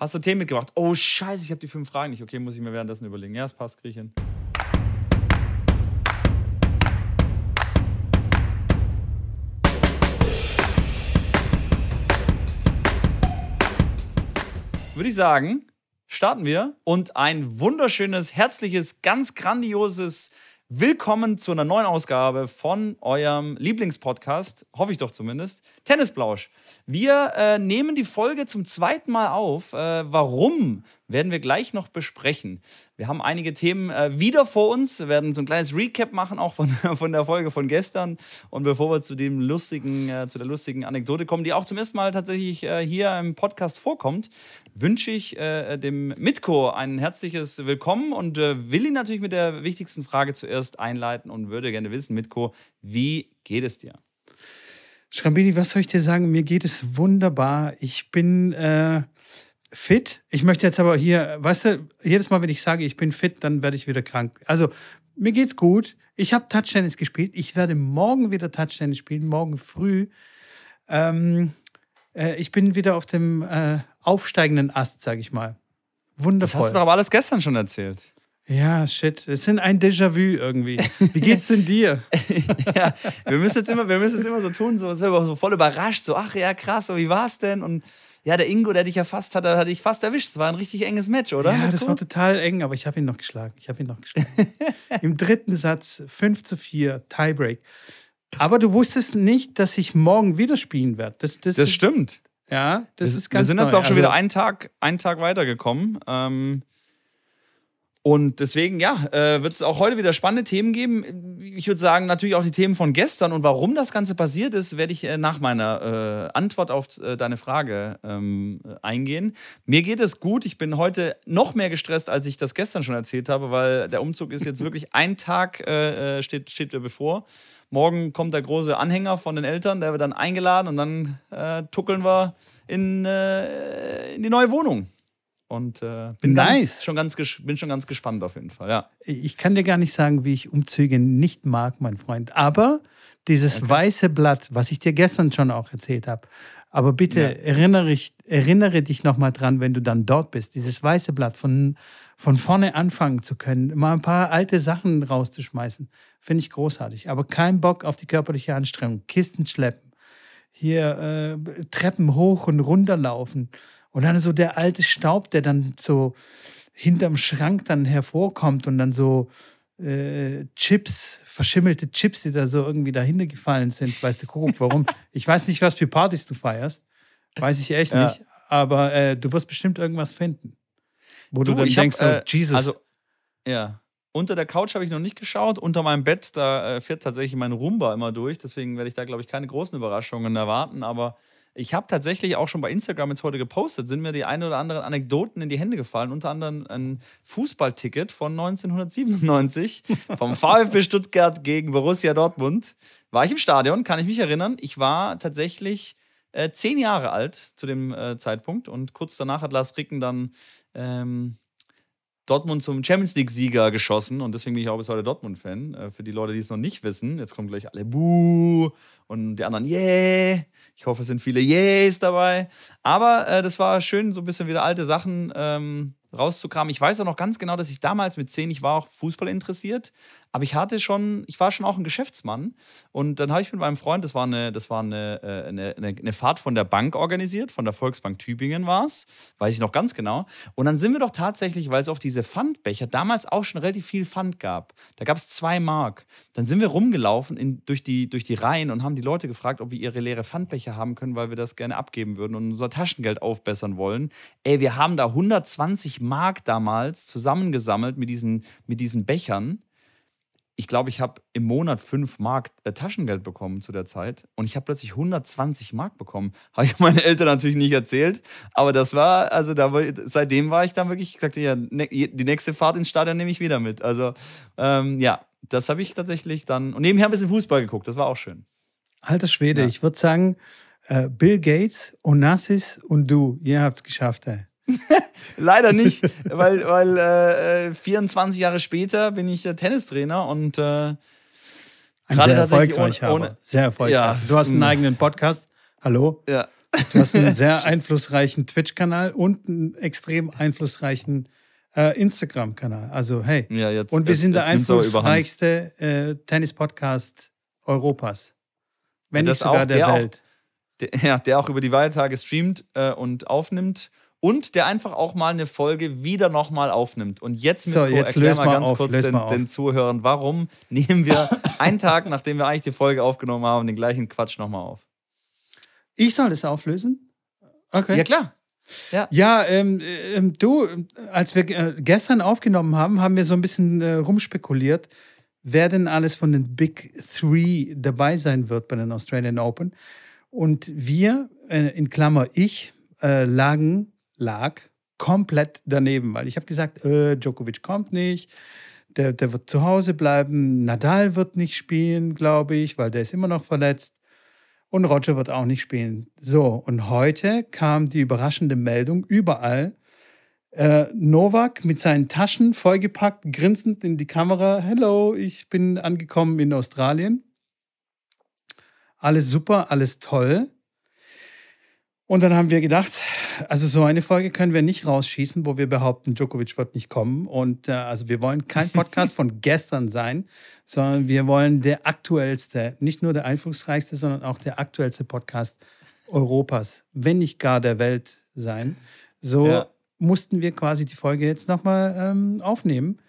Hast du Themen mitgebracht? Oh, scheiße, ich habe die fünf Fragen nicht. Okay, muss ich mir währenddessen überlegen. Ja, es passt, krieg ich hin. Würde ich sagen, starten wir und ein wunderschönes, herzliches, ganz grandioses Willkommen zu einer neuen Ausgabe von eurem Lieblingspodcast, hoffe ich doch zumindest, Tennisblausch. Wir äh, nehmen die Folge zum zweiten Mal auf. Äh, warum werden wir gleich noch besprechen. Wir haben einige Themen äh, wieder vor uns. Wir werden so ein kleines Recap machen, auch von, von der Folge von gestern. Und bevor wir zu dem lustigen, äh, zu der lustigen Anekdote kommen, die auch zum ersten Mal tatsächlich äh, hier im Podcast vorkommt, wünsche ich äh, dem Mitko ein herzliches Willkommen und äh, will ihn natürlich mit der wichtigsten Frage zuerst einleiten und würde gerne wissen, Mitko, wie geht es dir? Schrambini, was soll ich dir sagen? Mir geht es wunderbar. Ich bin äh, fit. Ich möchte jetzt aber hier, weißt du, jedes Mal, wenn ich sage, ich bin fit, dann werde ich wieder krank. Also, mir geht's gut. Ich habe Touchtennis gespielt. Ich werde morgen wieder Touchtennis spielen, morgen früh. Ähm, äh, ich bin wieder auf dem äh, aufsteigenden Ast, sage ich mal. Wundervoll. Das hast du doch aber alles gestern schon erzählt. Ja, shit. Es sind ein Déjà-vu irgendwie. Wie geht's denn dir? ja, wir müssen jetzt immer, wir müssen jetzt immer so tun, so, so voll überrascht, so, ach ja, krass, aber wie war's denn? Und ja, der Ingo, der dich ja fast hat, hat dich fast erwischt. Es war ein richtig enges Match, oder? Ja, das war total eng, aber ich habe ihn noch geschlagen. Ich habe ihn noch geschlagen. Im dritten Satz 5 zu 4, Tiebreak. Aber du wusstest nicht, dass ich morgen wieder spielen werde. Das, das, das stimmt. Ja, das ist ganz Wir sind jetzt auch schon also, wieder einen Tag, einen Tag weitergekommen. Ähm, und deswegen, ja, äh, wird es auch heute wieder spannende Themen geben. Ich würde sagen, natürlich auch die Themen von gestern und warum das Ganze passiert ist, werde ich äh, nach meiner äh, Antwort auf äh, deine Frage ähm, eingehen. Mir geht es gut. Ich bin heute noch mehr gestresst, als ich das gestern schon erzählt habe, weil der Umzug ist jetzt wirklich ein Tag steht, steht bevor. Morgen kommt der große Anhänger von den Eltern, der wird dann eingeladen und dann tuckeln wir in, in die neue Wohnung. Und äh, bin, nice. ganz, schon ganz, bin schon ganz gespannt auf jeden Fall, ja. Ich kann dir gar nicht sagen, wie ich Umzüge nicht mag, mein Freund. Aber dieses okay. weiße Blatt, was ich dir gestern schon auch erzählt habe, aber bitte ja. erinnere, ich, erinnere dich nochmal dran, wenn du dann dort bist, dieses weiße Blatt von, von vorne anfangen zu können, mal ein paar alte Sachen rauszuschmeißen, finde ich großartig. Aber kein Bock auf die körperliche Anstrengung. Kisten schleppen, hier äh, Treppen hoch und runter laufen und dann so der alte Staub, der dann so hinterm Schrank dann hervorkommt und dann so äh, Chips, verschimmelte Chips, die da so irgendwie dahinter gefallen sind. Weißt du, guck, warum? ich weiß nicht, was für Partys du feierst. Weiß ich echt ja. nicht. Aber äh, du wirst bestimmt irgendwas finden. Wo du, du dann denkst, hab, äh, oh, Jesus. Also, ja. Unter der Couch habe ich noch nicht geschaut. Unter meinem Bett, da äh, fährt tatsächlich mein Roomba immer durch. Deswegen werde ich da, glaube ich, keine großen Überraschungen erwarten. Aber ich habe tatsächlich auch schon bei Instagram jetzt heute gepostet, sind mir die ein oder anderen Anekdoten in die Hände gefallen. Unter anderem ein Fußballticket von 1997 vom VfB Stuttgart gegen Borussia Dortmund. War ich im Stadion, kann ich mich erinnern. Ich war tatsächlich äh, zehn Jahre alt zu dem äh, Zeitpunkt und kurz danach hat Lars Ricken dann ähm, Dortmund zum Champions League-Sieger geschossen und deswegen bin ich auch bis heute Dortmund-Fan. Äh, für die Leute, die es noch nicht wissen, jetzt kommen gleich alle Buh und die anderen Yeah. Ich hoffe, es sind viele Yeahs dabei. Aber äh, das war schön, so ein bisschen wieder alte Sachen ähm, rauszukramen. Ich weiß auch noch ganz genau, dass ich damals mit zehn, ich war auch Fußball interessiert, aber ich hatte schon, ich war schon auch ein Geschäftsmann. Und dann habe ich mit meinem Freund, das war eine, das war eine, äh, eine, eine, Fahrt von der Bank organisiert, von der Volksbank Tübingen war es, weiß ich noch ganz genau. Und dann sind wir doch tatsächlich, weil es auf diese Pfandbecher damals auch schon relativ viel Pfand gab. Da gab es zwei Mark. Dann sind wir rumgelaufen in, durch, die, durch die Reihen und haben die Leute gefragt, ob wir ihre leere Pfandbecher haben können, weil wir das gerne abgeben würden und unser Taschengeld aufbessern wollen. Ey, wir haben da 120 Mark damals zusammengesammelt mit diesen, mit diesen Bechern ich glaube, ich habe im Monat 5 Mark äh, Taschengeld bekommen zu der Zeit und ich habe plötzlich 120 Mark bekommen. Habe ich meine Eltern natürlich nicht erzählt, aber das war, also da, seitdem war ich dann wirklich, ich sagte ja, ne, die nächste Fahrt ins Stadion nehme ich wieder mit. Also ähm, ja, das habe ich tatsächlich dann und nebenher ein bisschen Fußball geguckt, das war auch schön. Alter Schwede, ja. ich würde sagen, äh, Bill Gates, Onassis und du, ihr habt es geschafft, ey. Leider nicht, weil, weil äh, 24 Jahre später bin ich Tennistrainer und äh, ein sehr erfolgreicher, ohne, ohne, sehr erfolgreich. Ja, du hast einen mm. eigenen Podcast. Hallo? Ja. Du hast einen sehr einflussreichen Twitch-Kanal und einen extrem einflussreichen äh, Instagram-Kanal. Also hey. Ja, jetzt, und wir jetzt, sind der einflussreichste äh, Tennis-Podcast Europas. Wenn Ja, nicht das sogar auch, der, der auch. Welt. Der, ja, der auch über die Feiertage streamt äh, und aufnimmt. Und der einfach auch mal eine Folge wieder nochmal aufnimmt. Und jetzt, So, Mitko, jetzt erklär mal ganz auf, kurz den, den Zuhörern, warum nehmen wir einen Tag, nachdem wir eigentlich die Folge aufgenommen haben, den gleichen Quatsch nochmal auf? Ich soll das auflösen? Okay. Ja, klar. Ja, ähm, ähm, du, als wir äh, gestern aufgenommen haben, haben wir so ein bisschen äh, rumspekuliert, wer denn alles von den Big Three dabei sein wird bei den Australian Open. Und wir, äh, in Klammer ich, äh, lagen, lag komplett daneben, weil ich habe gesagt, äh, Djokovic kommt nicht, der, der wird zu Hause bleiben, Nadal wird nicht spielen, glaube ich, weil der ist immer noch verletzt. Und Roger wird auch nicht spielen. So, und heute kam die überraschende Meldung überall. Äh, Novak mit seinen Taschen vollgepackt, grinsend in die Kamera. Hello, ich bin angekommen in Australien. Alles super, alles toll. Und dann haben wir gedacht, also so eine Folge können wir nicht rausschießen, wo wir behaupten, Djokovic wird nicht kommen. Und äh, also wir wollen kein Podcast von gestern sein, sondern wir wollen der aktuellste, nicht nur der einflussreichste, sondern auch der aktuellste Podcast Europas, wenn nicht gar der Welt sein. So Ja. mussten wir quasi die Folge jetzt nochmal ähm, aufnehmen.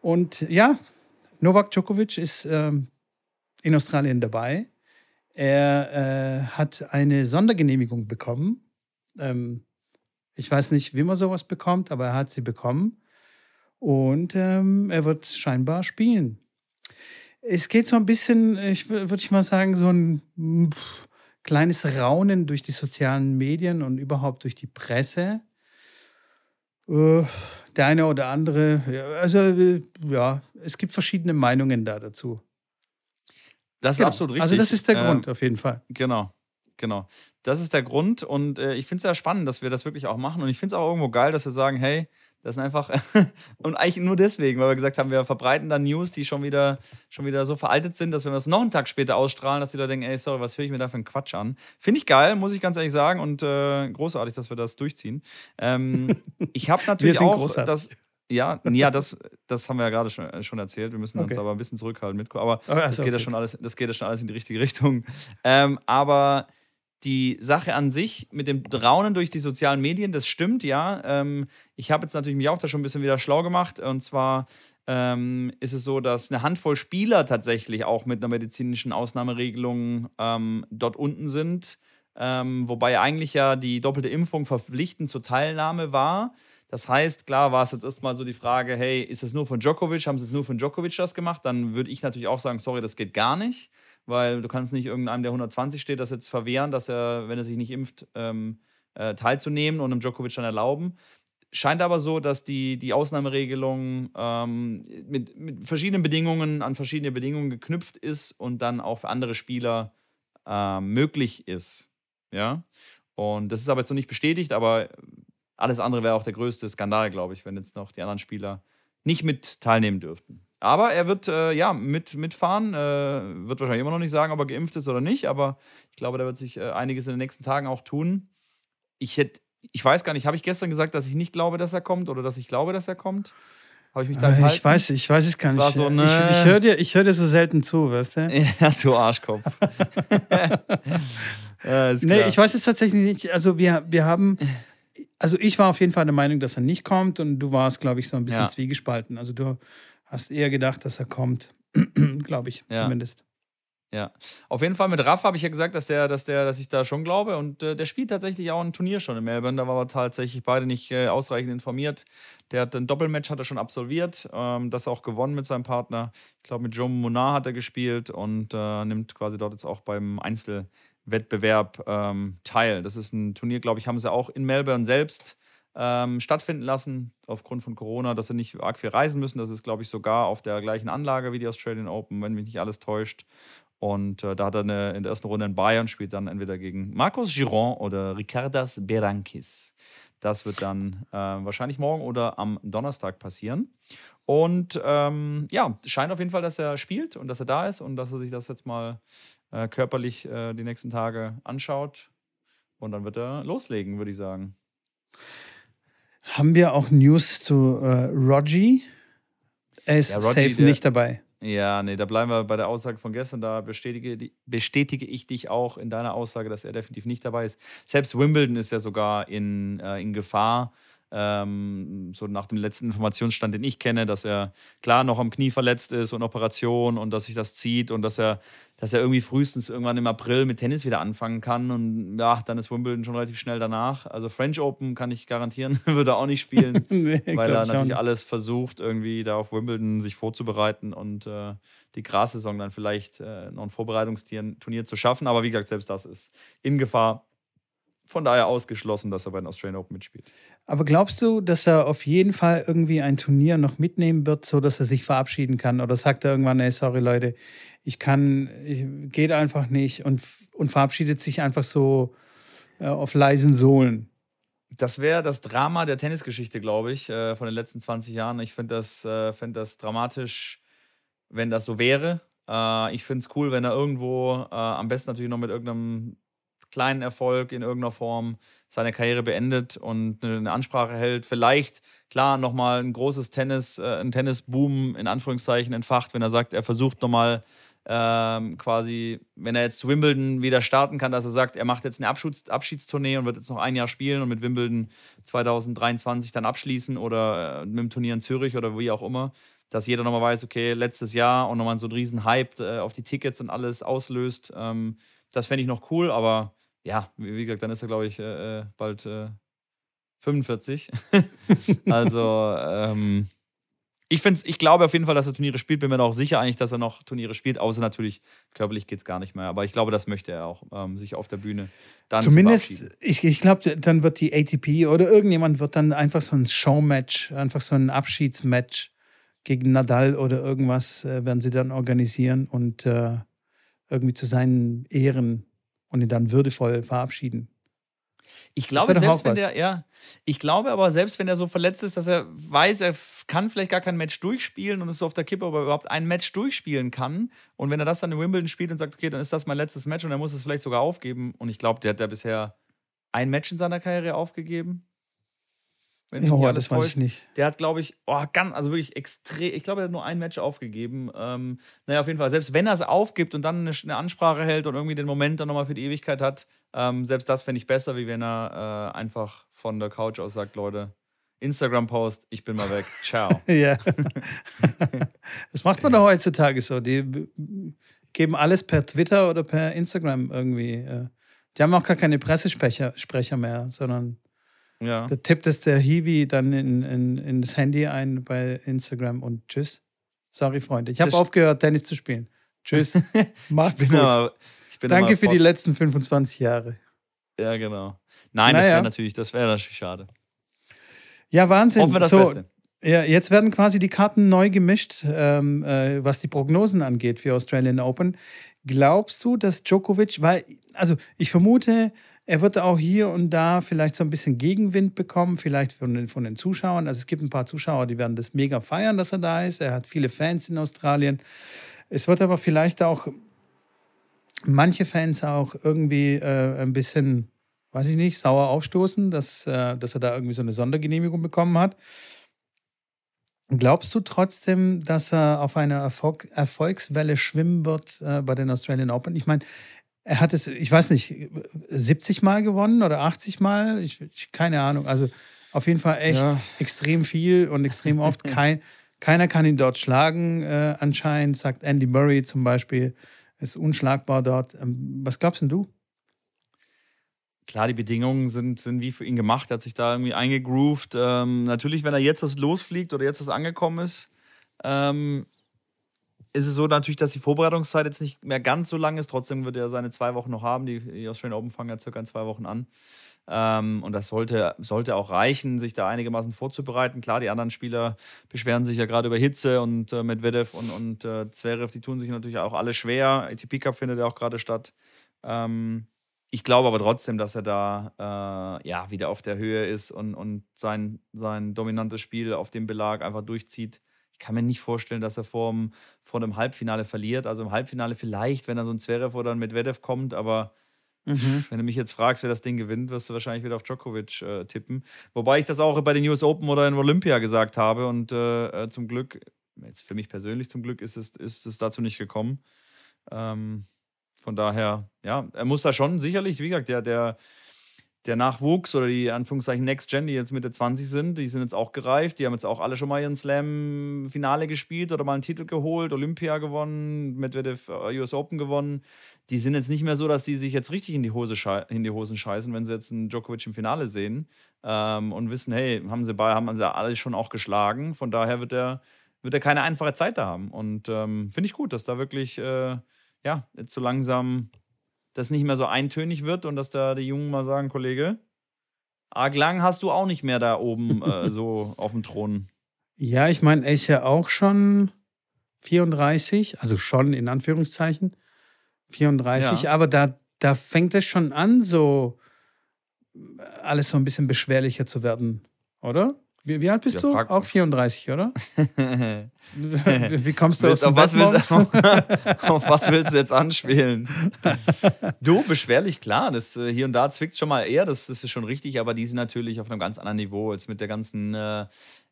Und ja, Novak Djokovic ist ähm, in Australien dabei. Er äh, hat eine Sondergenehmigung bekommen. Ähm, ich weiß nicht, wie man sowas bekommt, aber er hat sie bekommen. Und ähm, er wird scheinbar spielen. Es geht so ein bisschen, ich würde ich mal sagen, so ein pff, kleines Raunen durch die sozialen Medien und überhaupt durch die Presse. Äh, der eine oder andere, also äh, ja, es gibt verschiedene Meinungen da dazu. Das ist Genau. absolut richtig. Also das ist der Ähm, Grund auf jeden Fall. Genau, genau. Das ist der Grund und äh, ich finde es ja spannend, dass wir das wirklich auch machen und ich finde es auch irgendwo geil, dass wir sagen, hey, das sind einfach und eigentlich nur deswegen, weil wir gesagt haben, wir verbreiten dann News, die schon wieder schon wieder so veraltet sind, dass wenn wir es noch einen Tag später ausstrahlen, dass die Leute denken, ey, sorry, was höre ich mir da für einen Quatsch an? Finde ich geil, muss ich ganz ehrlich sagen und äh, großartig, dass wir das durchziehen. Ähm, ich habe natürlich sind auch großartig. das ja, ja, das, das haben wir ja gerade schon, schon erzählt. Wir müssen uns Okay. aber ein bisschen zurückhalten mit. Aber Oh, das also, geht ja schon alles, das geht ja schon alles in die richtige Richtung. Ähm, aber die Sache an sich mit dem Raunen durch die sozialen Medien, das stimmt, ja. Ähm, ich habe jetzt natürlich mich auch da schon ein bisschen wieder schlau gemacht. Und zwar ähm, ist es so, dass eine Handvoll Spieler tatsächlich auch mit einer medizinischen Ausnahmeregelung ähm, dort unten sind. Ähm, wobei eigentlich ja die doppelte Impfung verpflichtend zur Teilnahme war. Das heißt, klar war es jetzt erstmal so die Frage, hey, ist es nur von Djokovic? Haben sie es nur von Djokovic das gemacht? Dann würde ich natürlich auch sagen, sorry, das geht gar nicht, weil du kannst nicht irgendeinem, der 120 steht, das jetzt verwehren, dass er, wenn er sich nicht impft, ähm, äh, teilzunehmen und einem Djokovic dann erlauben. Scheint aber so, dass die, die Ausnahmeregelung ähm, mit, mit verschiedenen Bedingungen an verschiedene Bedingungen geknüpft ist und dann auch für andere Spieler ähm, möglich ist. Ja. Und das ist aber jetzt noch nicht bestätigt, aber alles andere wäre auch der größte Skandal, glaube ich, wenn jetzt noch die anderen Spieler nicht mit teilnehmen dürften. Aber er wird äh, ja mit, mitfahren, äh, wird wahrscheinlich immer noch nicht sagen, ob er geimpft ist oder nicht, aber ich glaube, da wird sich äh, einiges in den nächsten Tagen auch tun. Ich hätte, ich weiß gar nicht, habe ich gestern gesagt, dass ich nicht glaube, dass er kommt oder dass ich glaube, dass er kommt? Habe ich mich da Äh? Ich weiß, ich weiß es gar nicht. so eine- ich ich höre dir, ich hör dir so selten zu, weißt du? Ja, du Arschkopf. ist Nee, ich weiß es tatsächlich nicht. Also wir, wir haben, also ich war auf jeden Fall der Meinung, dass er nicht kommt und du warst, glaube ich, so ein bisschen Ja. zwiegespalten. Also du hast eher gedacht, dass er kommt, glaube ich, Ja. zumindest. Ja, auf jeden Fall mit Raff habe ich ja gesagt, dass der, dass der, dass ich da schon glaube und äh, der spielt tatsächlich auch ein Turnier schon in Melbourne. Da waren wir tatsächlich beide nicht äh, ausreichend informiert. Der hat ein Doppelmatch hat er schon absolviert, ähm, das auch gewonnen mit seinem Partner. Ich glaube mit Joe Monar hat er gespielt und äh, nimmt quasi dort jetzt auch beim Einzelwettbewerb ähm, teil. Das ist ein Turnier, glaube ich, haben sie auch in Melbourne selbst ähm, stattfinden lassen aufgrund von Corona, dass sie nicht arg viel reisen müssen. Das ist, glaube ich, sogar auf der gleichen Anlage wie die Australian Open, wenn mich nicht alles täuscht. Und äh, da hat er eine, in der ersten Runde in Bayern spielt dann entweder gegen Marcos Giron oder Ricardas Berankis. Das wird dann äh, wahrscheinlich morgen oder am Donnerstag passieren. Und ähm, ja, scheint auf jeden Fall, dass er spielt und dass er da ist und dass er sich das jetzt mal äh, körperlich äh, die nächsten Tage anschaut. Und dann wird er loslegen, würde ich sagen. Haben wir auch News zu äh, Rogi? Er ist ja, Rogi, safe der, nicht dabei. Ja, nee, da bleiben wir bei der Aussage von gestern. Da bestätige, bestätige ich dich auch in deiner Aussage, dass er definitiv nicht dabei ist. Selbst Wimbledon ist ja sogar in, äh, in Gefahr. Ähm, so nach dem letzten Informationsstand, den ich kenne, dass er klar noch am Knie verletzt ist und Operation und dass sich das zieht und dass er, dass er irgendwie frühestens irgendwann im April mit Tennis wieder anfangen kann. Und ja, dann ist Wimbledon schon relativ schnell danach. Also French Open kann ich garantieren, würde er auch nicht spielen, nee, weil er natürlich alles versucht, irgendwie da auf Wimbledon sich vorzubereiten und äh, die Grassaison dann vielleicht äh, noch ein Vorbereitungsturnier zu schaffen. Aber wie gesagt, selbst das ist in Gefahr von daher ausgeschlossen, dass er bei den Australian Open mitspielt. Aber glaubst du, dass er auf jeden Fall irgendwie ein Turnier noch mitnehmen wird, so dass er sich verabschieden kann? Oder sagt er irgendwann, ey, sorry Leute, ich kann, ich, geht einfach nicht und, und verabschiedet sich einfach so äh, auf leisen Sohlen? Das wäre das Drama der Tennisgeschichte, glaube ich, äh, von den letzten 20 Jahren. Ich finde das, äh, find das dramatisch, wenn das so wäre. Äh, ich finde es cool, wenn er irgendwo, äh, am besten natürlich noch mit irgendeinem kleinen Erfolg in irgendeiner Form seine Karriere beendet und eine Ansprache hält. Vielleicht, klar, nochmal ein großes Tennis, äh, ein Tennisboom in Anführungszeichen entfacht, wenn er sagt, er versucht nochmal ähm, quasi, wenn er jetzt zu Wimbledon wieder starten kann, dass er sagt, er macht jetzt eine Abschieds Abschiedstournee und wird jetzt noch ein Jahr spielen und mit Wimbledon 2023 dann abschließen oder äh, mit dem Turnier in Zürich oder wie auch immer, dass jeder nochmal weiß, okay, letztes Jahr und nochmal so einen riesen Hype äh, auf die Tickets und alles auslöst. Ähm, das fände ich noch cool, aber ja, wie, gesagt, dann ist er, glaube ich, äh, äh bald äh, 45. also, ähm, ich, find's, ich glaube auf jeden Fall, dass er Turniere spielt. Bin mir auch sicher eigentlich, dass er noch Turniere spielt. Außer natürlich, körperlich geht es gar nicht mehr. Aber ich glaube, das möchte er auch, ähm, sich auf der Bühne dann Zumindest, ich, ich glaube, dann wird die ATP oder irgendjemand wird dann einfach so ein Showmatch, einfach so ein Abschiedsmatch gegen Nadal oder irgendwas äh, werden sie dann organisieren und äh, irgendwie zu seinen Ehren und ihn dann würdevoll verabschieden. Ich glaube, selbst wenn der, ja, ich glaube aber, selbst wenn er so verletzt ist, dass er weiß, er kann vielleicht gar kein Match durchspielen und ist so auf der Kippe, ob er überhaupt ein Match durchspielen kann. Und wenn er das dann in Wimbledon spielt und sagt, okay, dann ist das mein letztes Match und er muss es vielleicht sogar aufgeben. Und ich glaube, der hat ja bisher ein Match in seiner Karriere aufgegeben. Wenn ja, das weiß ich nicht. Der hat, glaube ich, oh, ganz, also wirklich extrem, ich glaube, er hat nur ein Match aufgegeben. Ähm, naja, auf jeden Fall, selbst wenn er es aufgibt und dann eine, eine, Ansprache hält und irgendwie den Moment dann nochmal für die Ewigkeit hat, ähm, selbst das fände ich besser, wie wenn er äh, einfach von der Couch aus sagt, Leute, Instagram-Post, ich bin mal weg. Ciao. ja. das macht man doch heutzutage so. Die geben alles per Twitter oder per Instagram irgendwie. Äh. Die haben auch gar keine Pressesprecher mehr, sondern ja. Da tippt es der Hiwi dann in, in, in das Handy ein bei Instagram und tschüss. Sorry, Freunde. Ich habe aufgehört, Tennis zu spielen. Tschüss. Macht's gut. Aber, Danke für die letzten 25 Jahre. Ja, genau. Nein, naja. das wäre natürlich, das wäre natürlich schade. Ja, Wahnsinn. Hoffen wir das so, Beste. Ja, jetzt werden quasi die Karten neu gemischt, ähm, äh, was die Prognosen angeht für Australian Open. Glaubst du, dass Djokovic, weil, also ich vermute, er wird auch hier und da vielleicht so ein bisschen Gegenwind bekommen, vielleicht von den, von den Zuschauern. Also es gibt ein paar Zuschauer, die werden das mega feiern, dass er da ist. Er hat viele Fans in Australien. Es wird aber vielleicht auch manche Fans auch irgendwie äh, ein bisschen, weiß ich nicht, sauer aufstoßen, dass, äh, dass er da irgendwie so eine Sondergenehmigung bekommen hat. Glaubst du trotzdem, dass er auf einer Erfolg Erfolgswelle schwimmen wird äh, bei den Australian Open? Ich meine, er hat es, ich weiß nicht, 70 Mal gewonnen oder 80 Mal, ich, ich keine Ahnung. Also auf jeden Fall echt ja. extrem viel und extrem oft. Kein, keiner kann ihn dort schlagen, äh, anscheinend, sagt Andy Murray zum Beispiel. Ist unschlagbar dort. Ähm, was glaubst denn du? Klar, die Bedingungen sind, sind wie für ihn gemacht. Er hat sich da irgendwie eingegroovt. Ähm, natürlich, wenn er jetzt das losfliegt oder jetzt das angekommen ist, ähm, ist es so natürlich, dass die Vorbereitungszeit jetzt nicht mehr ganz so lang ist. Trotzdem wird er seine zwei Wochen noch haben. Die, die Australian Open fangen ja circa in zwei Wochen an. Ähm, und das sollte, sollte auch reichen, sich da einigermaßen vorzubereiten. Klar, die anderen Spieler beschweren sich ja gerade über Hitze und äh, Medvedev und, und äh, Zverev, die tun sich natürlich auch alle schwer. ATP Cup findet ja auch gerade statt. Ähm, ich glaube aber trotzdem, dass er da äh, ja, wieder auf der Höhe ist und, und sein, sein dominantes Spiel auf dem Belag einfach durchzieht ich kann mir nicht vorstellen, dass er vor dem, vor dem Halbfinale verliert. Also im Halbfinale vielleicht, wenn dann so ein Zverev oder ein Medvedev kommt, aber mhm. wenn du mich jetzt fragst, wer das Ding gewinnt, wirst du wahrscheinlich wieder auf Djokovic äh, tippen. Wobei ich das auch bei den US Open oder in Olympia gesagt habe und äh, äh, zum Glück, jetzt für mich persönlich zum Glück, ist es, ist es dazu nicht gekommen. Ähm, von daher, ja, er muss da schon sicherlich, wie gesagt, der, der, der Nachwuchs oder die Anführungszeichen Next Gen, die jetzt Mitte 20 sind, die sind jetzt auch gereift. Die haben jetzt auch alle schon mal ihren Slam-Finale gespielt oder mal einen Titel geholt, Olympia gewonnen, Medvedev äh, US Open gewonnen. Die sind jetzt nicht mehr so, dass die sich jetzt richtig in die, Hose in die Hosen scheißen, wenn sie jetzt einen Djokovic im Finale sehen ähm, und wissen, hey, haben sie bei, haben sie alle schon auch geschlagen. Von daher wird er, wird er keine einfache Zeit da haben. Und ähm, finde ich gut, dass da wirklich, äh, ja, jetzt so langsam das nicht mehr so eintönig wird und dass da die Jungen mal sagen, Kollege, arg lang hast du auch nicht mehr da oben äh, so auf dem Thron. Ja, ich meine, er ist ja auch schon 34, also schon in Anführungszeichen 34, ja. aber da, da fängt es schon an, so alles so ein bisschen beschwerlicher zu werden, oder? Wie, wie alt bist ja, du? Auch 34, oder? wie kommst du aus dem auf was, willst, auf was willst du jetzt anspielen? du, beschwerlich, klar. Das, äh, hier und da zwickt schon mal eher, das, das ist schon richtig, aber die sind natürlich auf einem ganz anderen Niveau. Jetzt mit der ganzen äh,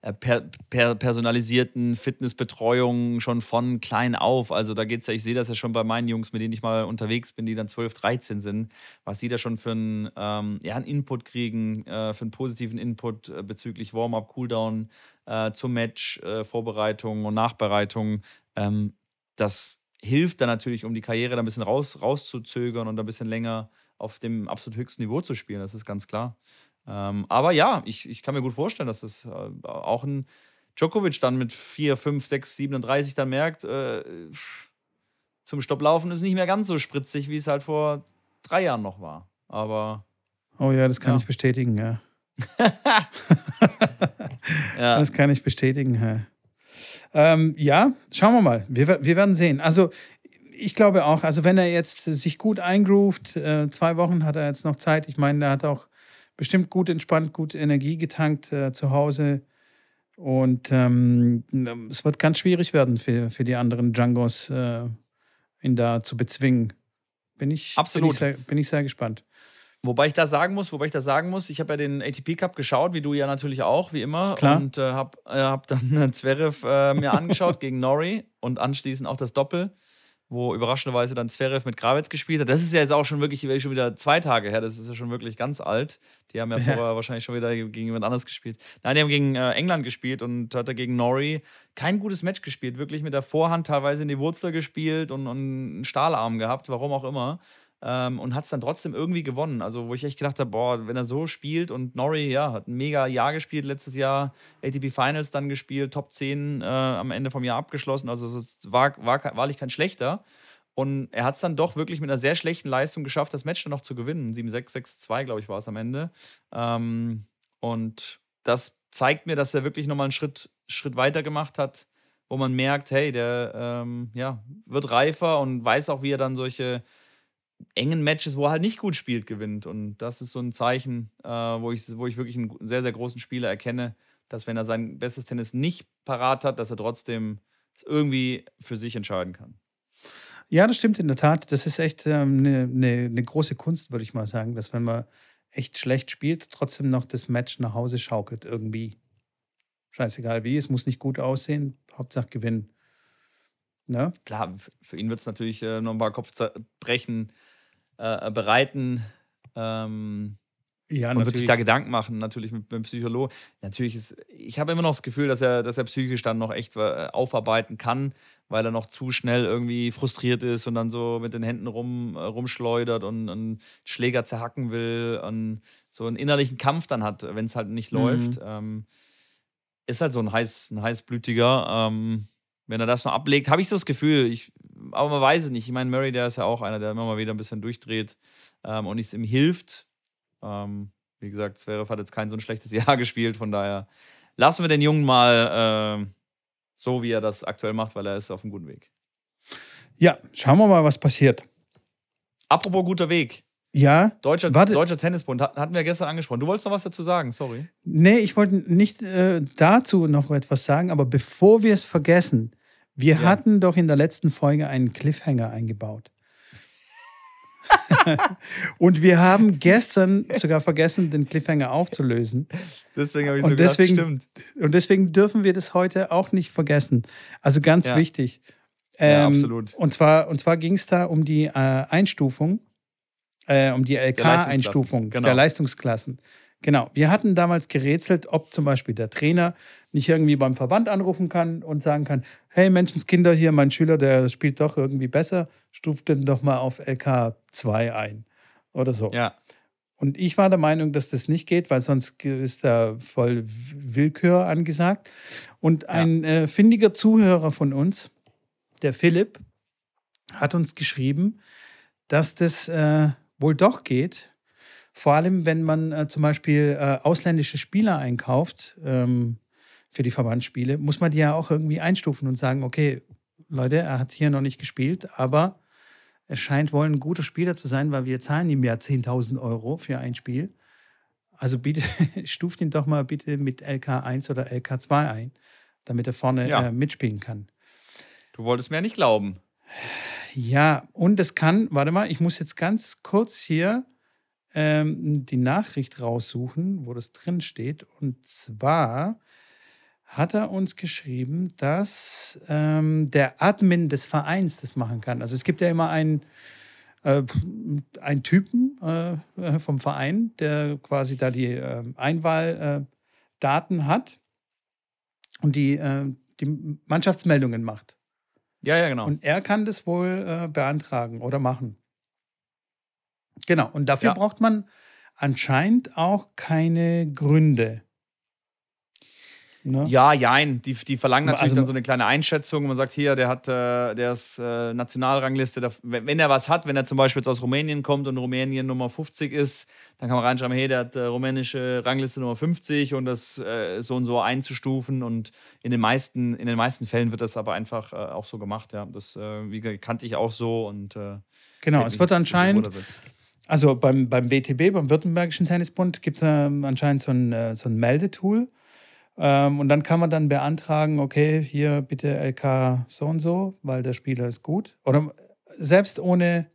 äh, per, per, personalisierten Fitnessbetreuung schon von klein auf. Also da geht es ja, ich sehe das ja schon bei meinen Jungs, mit denen ich mal unterwegs bin, die dann 12, 13 sind, was sie da schon für einen, ähm, ja, einen Input kriegen, äh, für einen positiven Input äh, bezüglich Warm-up, Cooldown äh, zum Match, äh, Vorbereitung und Nachbereitung. Ähm, das hilft dann natürlich, um die Karriere da ein bisschen raus, rauszuzögern und ein bisschen länger auf dem absolut höchsten Niveau zu spielen, das ist ganz klar. Ähm, aber ja, ich, ich kann mir gut vorstellen, dass das äh, auch ein Djokovic dann mit 4, 5, 6, 37 dann merkt, äh, zum Stopplaufen ist nicht mehr ganz so spritzig, wie es halt vor drei Jahren noch war. Aber. Oh ja, das kann ja. ich bestätigen, ja. ja. Das kann ich bestätigen, ja. Ähm, ja, schauen wir mal. Wir, wir werden sehen. Also, ich glaube auch, also wenn er jetzt sich gut eingroovt, äh, zwei Wochen hat er jetzt noch Zeit. Ich meine, er hat auch bestimmt gut entspannt, gut Energie getankt äh, zu Hause. Und ähm, es wird ganz schwierig werden für, für die anderen Djangos, äh, ihn da zu bezwingen. Bin ich, Absolut. Bin ich, sehr, bin ich sehr gespannt. Wobei ich da sagen muss, wobei ich da sagen muss, ich habe ja den ATP Cup geschaut, wie du ja natürlich auch, wie immer. Klar. Und äh, habe äh, hab dann Zverev äh, mir angeschaut gegen Nori und anschließend auch das Doppel wo überraschenderweise dann Zverev mit Gravitz gespielt hat. Das ist ja jetzt auch schon wirklich schon wieder zwei Tage her. Das ist ja schon wirklich ganz alt. Die haben ja, ja. vorher wahrscheinlich schon wieder gegen jemand anderes gespielt. Nein, die haben gegen äh, England gespielt und hat er gegen Nori kein gutes Match gespielt. Wirklich mit der Vorhand teilweise in die Wurzel gespielt und, und einen Stahlarm gehabt, warum auch immer ähm, und hat es dann trotzdem irgendwie gewonnen. Also, wo ich echt gedacht habe, boah, wenn er so spielt und Norrie, ja, hat ein mega Jahr gespielt letztes Jahr, ATP Finals dann gespielt, Top 10 äh, am Ende vom Jahr abgeschlossen. Also, es war, war wahrlich kein schlechter. Und er hat es dann doch wirklich mit einer sehr schlechten Leistung geschafft, das Match dann noch zu gewinnen. 7-6, 6-2, glaube ich, war es am Ende. Ähm, und das zeigt mir, dass er wirklich nochmal einen Schritt, Schritt weiter gemacht hat, wo man merkt, hey, der ähm, ja, wird reifer und weiß auch, wie er dann solche engen Matches, wo er halt nicht gut spielt, gewinnt. Und das ist so ein Zeichen, äh, wo, ich, wo ich wirklich einen sehr, sehr großen Spieler erkenne, dass wenn er sein bestes Tennis nicht parat hat, dass er trotzdem irgendwie für sich entscheiden kann. Ja, das stimmt in der Tat. Das ist echt eine ähm, ne, ne, ne große Kunst, würde ich mal sagen, dass wenn man echt schlecht spielt, trotzdem noch das Match nach Hause schaukelt irgendwie. Scheißegal wie, es muss nicht gut aussehen, Hauptsache gewinnen. Ne? Klar, für ihn wird es natürlich äh, noch ein paar Kopfbrechen äh, bereiten. Ähm, ja, und wird sich da Gedanken machen, natürlich mit, mit dem Psychologen. Natürlich ist, ich habe immer noch das Gefühl, dass er, dass er psychisch dann noch echt äh, aufarbeiten kann, weil er noch zu schnell irgendwie frustriert ist und dann so mit den Händen rum, äh, rumschleudert und, und Schläger zerhacken will und so einen innerlichen Kampf dann hat, wenn es halt nicht mhm. läuft. Ähm, ist halt so ein, heiß, ein heißblütiger. Ähm, wenn er das noch ablegt, habe ich so das Gefühl, ich, aber man weiß es nicht. Ich meine, Murray, der ist ja auch einer, der immer mal wieder ein bisschen durchdreht ähm, und es ihm hilft. Ähm, wie gesagt, Zverev hat jetzt kein so ein schlechtes Jahr gespielt, von daher lassen wir den Jungen mal äh, so, wie er das aktuell macht, weil er ist auf einem guten Weg. Ja, schauen wir mal, was passiert. Apropos guter Weg. Ja. Deutscher, warte. Deutscher Tennisbund, hatten wir gestern angesprochen. Du wolltest noch was dazu sagen, sorry. Nee, ich wollte nicht äh, dazu noch etwas sagen, aber bevor wir es vergessen, wir ja. hatten doch in der letzten Folge einen Cliffhanger eingebaut. und wir haben gestern sogar vergessen, den Cliffhanger aufzulösen. Deswegen habe ich so Und gedacht, deswegen- stimmt. Und deswegen dürfen wir das heute auch nicht vergessen. Also ganz Ja. wichtig. Ja, Ähm, absolut. Und zwar, und zwar ging es da um die äh, Einstufung, äh, um die LK-Einstufung genau. der Leistungsklassen. Genau. Wir hatten damals gerätselt, ob zum Beispiel der Trainer nicht irgendwie beim Verband anrufen kann und sagen kann: Hey, Menschenskinder, hier, mein Schüler, der spielt doch irgendwie besser, stuft den doch mal auf LK2 ein. Oder so. Ja, Und ich war der Meinung, dass das nicht geht, weil sonst ist da voll Willkür angesagt. Und ein äh, findiger Zuhörer von uns, der Philipp, hat uns geschrieben, dass das äh, wohl doch geht. Vor allem, wenn man äh, zum Beispiel äh, ausländische Spieler einkauft ähm, für die Verbandsspiele, muss man die ja auch irgendwie einstufen und sagen, okay, Leute, er hat hier noch nicht gespielt, aber es scheint wohl ein guter Spieler zu sein, weil wir zahlen ihm ja 10.000 Euro für ein Spiel. Also bitte stuft ihn doch mal bitte mit LK1 oder LK2 ein, damit er vorne Ja. äh, mitspielen kann. du wolltest mir ja nicht glauben. Ja, und es kann, warte mal, ich muss jetzt ganz kurz hier ähm, die Nachricht raussuchen, wo das drin steht. Und zwar hat er uns geschrieben, dass ähm, der Admin des Vereins das machen kann. Also es gibt ja immer einen, äh, einen Typen äh, vom Verein, der quasi da die äh, Einwahldaten äh, Daten hat und die, äh, die Mannschaftsmeldungen macht. Ja, ja, genau. Und er kann das wohl äh, beantragen oder machen. Genau. Und dafür Ja. braucht man anscheinend auch keine Gründe. Ne? Ja, jein. Die, die verlangen natürlich Also- dann so eine kleine Einschätzung. Man sagt hier, der hat, äh, der ist äh, Nationalrangliste. Der, wenn, wenn er was hat, wenn er zum Beispiel jetzt aus Rumänien kommt und Rumänien Nummer 50 ist, dann kann man reinschreiben, hey, der hat äh, rumänische Rangliste Nummer 50 und das so und so einzustufen. Und in den meisten, in den meisten Fällen wird das aber einfach auch so gemacht. Ja, das wie, gesagt, kannte ich auch so und Genau, es wird anscheinend, also beim, beim WTB, beim Württembergischen Tennisbund, gibt es anscheinend so ein, so ein Meldetool. Ähm, und dann kann man dann beantragen, okay, hier bitte LK so und so, weil der Spieler ist gut. Oder selbst ohne,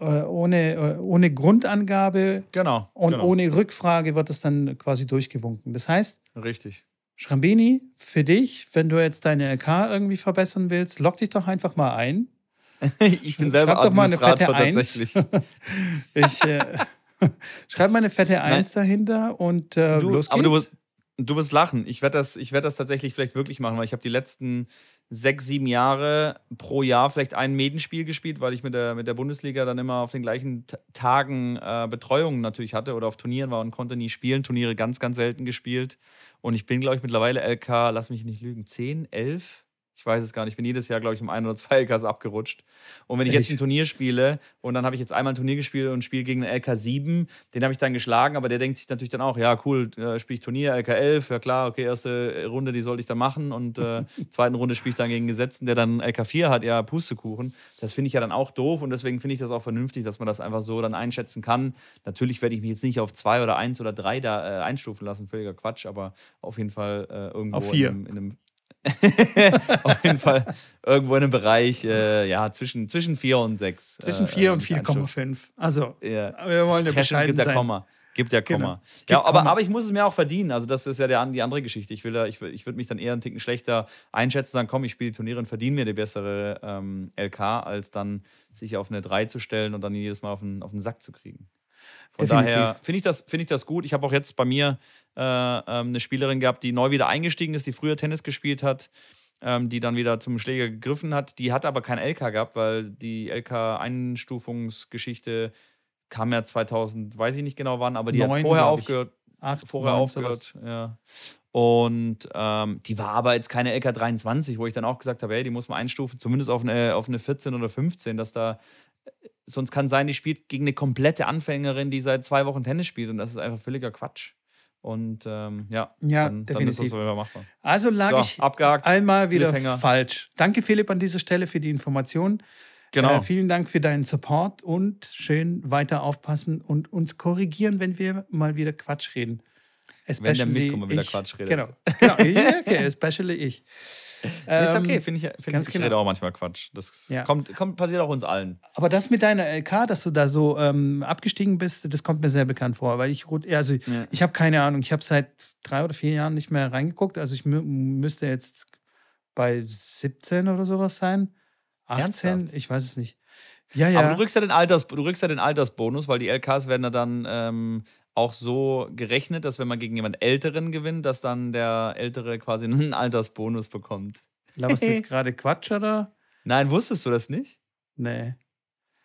äh, ohne, äh, ohne Grundangabe Genau. und genau. ohne Rückfrage wird es dann quasi durchgewunken. Das heißt, Richtig. Schrambini, für dich, wenn du jetzt deine LK irgendwie verbessern willst, log dich doch einfach mal ein. ich bin selber Schreib doch mal eine fette tatsächlich. Ich äh, schreib mal eine fette Eins dahinter und äh, Du, los geht's. Du wirst, lachen. Ich werde das, werd das tatsächlich vielleicht wirklich machen, weil ich habe die letzten sechs, sieben Jahre pro Jahr vielleicht ein Medenspiel gespielt, weil ich mit der, mit der Bundesliga dann immer auf den gleichen T Tagen äh, Betreuungen natürlich hatte oder auf Turnieren war und konnte nie spielen. Turniere ganz, ganz selten gespielt. Und ich bin, glaube ich, mittlerweile LK, lass mich nicht lügen, 10, 11? Ich weiß es gar nicht. Ich bin jedes Jahr, glaube ich, um ein oder zwei LKs abgerutscht. Und wenn ich jetzt Echt? ein Turnier spiele und dann habe ich jetzt einmal ein Turnier gespielt und spiele gegen einen LK7, den habe ich dann geschlagen, aber der denkt sich natürlich dann auch, ja, cool, äh, spiele ich Turnier, LK11, ja klar, okay, erste Runde, die sollte ich dann machen und äh, zweiten Runde spiele ich dann gegen einen Gesetzten, der dann LK4 hat, ja, Pustekuchen. Das finde ich ja dann auch doof und deswegen finde ich das auch vernünftig, dass man das einfach so dann einschätzen kann. Natürlich werde ich mich jetzt nicht auf zwei oder eins oder drei da äh, einstufen lassen, völliger Quatsch, aber auf jeden Fall äh, irgendwo Auf vier. in einem, in einem auf jeden Fall irgendwo in einem Bereich, äh, ja, zwischen, zwischen 4 und 6. Zwischen äh, 4 und mit Einstufen. 4,5. Also, Ja. wir wollen ja bescheiden gibt ja. Komma. Gibt ja Komma. Genau. Gibt Ja, aber, Komma. aber ich muss es mir auch verdienen. Also, das ist ja der, die andere Geschichte. Ich, will da, ich, ich würde mich dann eher einen Ticken schlechter einschätzen, sagen, komm, ich spiele die Turniere und verdiene mir die bessere ähm, LK, als dann sich auf eine 3 zu stellen und dann jedes Mal auf den, auf den Sack zu kriegen. Von Definitiv. daher finde ich, das, find ich das gut. Ich habe auch jetzt bei mir äh, ähm, eine Spielerin gehabt, die neu wieder eingestiegen ist, die früher Tennis gespielt hat, ähm, die dann wieder zum Schläger gegriffen hat. Die hat aber kein LK gehabt, weil die LK-Einstufungsgeschichte kam ja 2000, weiß ich nicht genau wann, aber die hat Neun, vorher glaub ich. aufgehört. Acht, Vorher neun, aufgehört, ja. Und ähm, die war aber jetzt keine LK23, wo ich dann auch gesagt habe, hey, die muss man einstufen, zumindest auf eine, auf eine 14 oder 15, dass da sonst kann sein, die spielt gegen eine komplette Anfängerin, die seit zwei Wochen Tennis spielt und das ist einfach völliger Quatsch. Und ähm, ja, Ja, dann, dann ist das so immer machbar. Also lag So, ich abgehakt. einmal wieder Cliffhanger. falsch. Danke, Philipp, an dieser Stelle für die Information. Genau. Äh, vielen Dank für deinen Support und schön weiter aufpassen und uns korrigieren, wenn wir mal wieder Quatsch reden. Wenn der Mitkommer wieder. Quatsch redet. Genau. genau. Okay, especially ich. Ähm, ist okay, Ähm, finde ich. Find ganz ich genau. rede auch manchmal Quatsch. Das Ja. kommt, kommt, passiert auch uns allen. Aber das mit deiner LK, dass du da so ähm, abgestiegen bist, das kommt mir sehr bekannt vor, weil ich also Ja. ich habe keine Ahnung, ich habe seit drei oder vier Jahren nicht mehr reingeguckt, also ich mü müsste jetzt bei 17 oder sowas sein, 18, Ernsthaft? ich weiß es nicht. Ja, ja. Aber du rückst ja den Alters, du rückst ja den Altersbonus, weil die LKs werden ja dann ähm, auch so gerechnet, dass wenn man gegen jemand Älteren gewinnt, dass dann der Ältere quasi einen Altersbonus bekommt. Laberst du jetzt gerade Quatsch oder? Nein, wusstest du das nicht? Nee.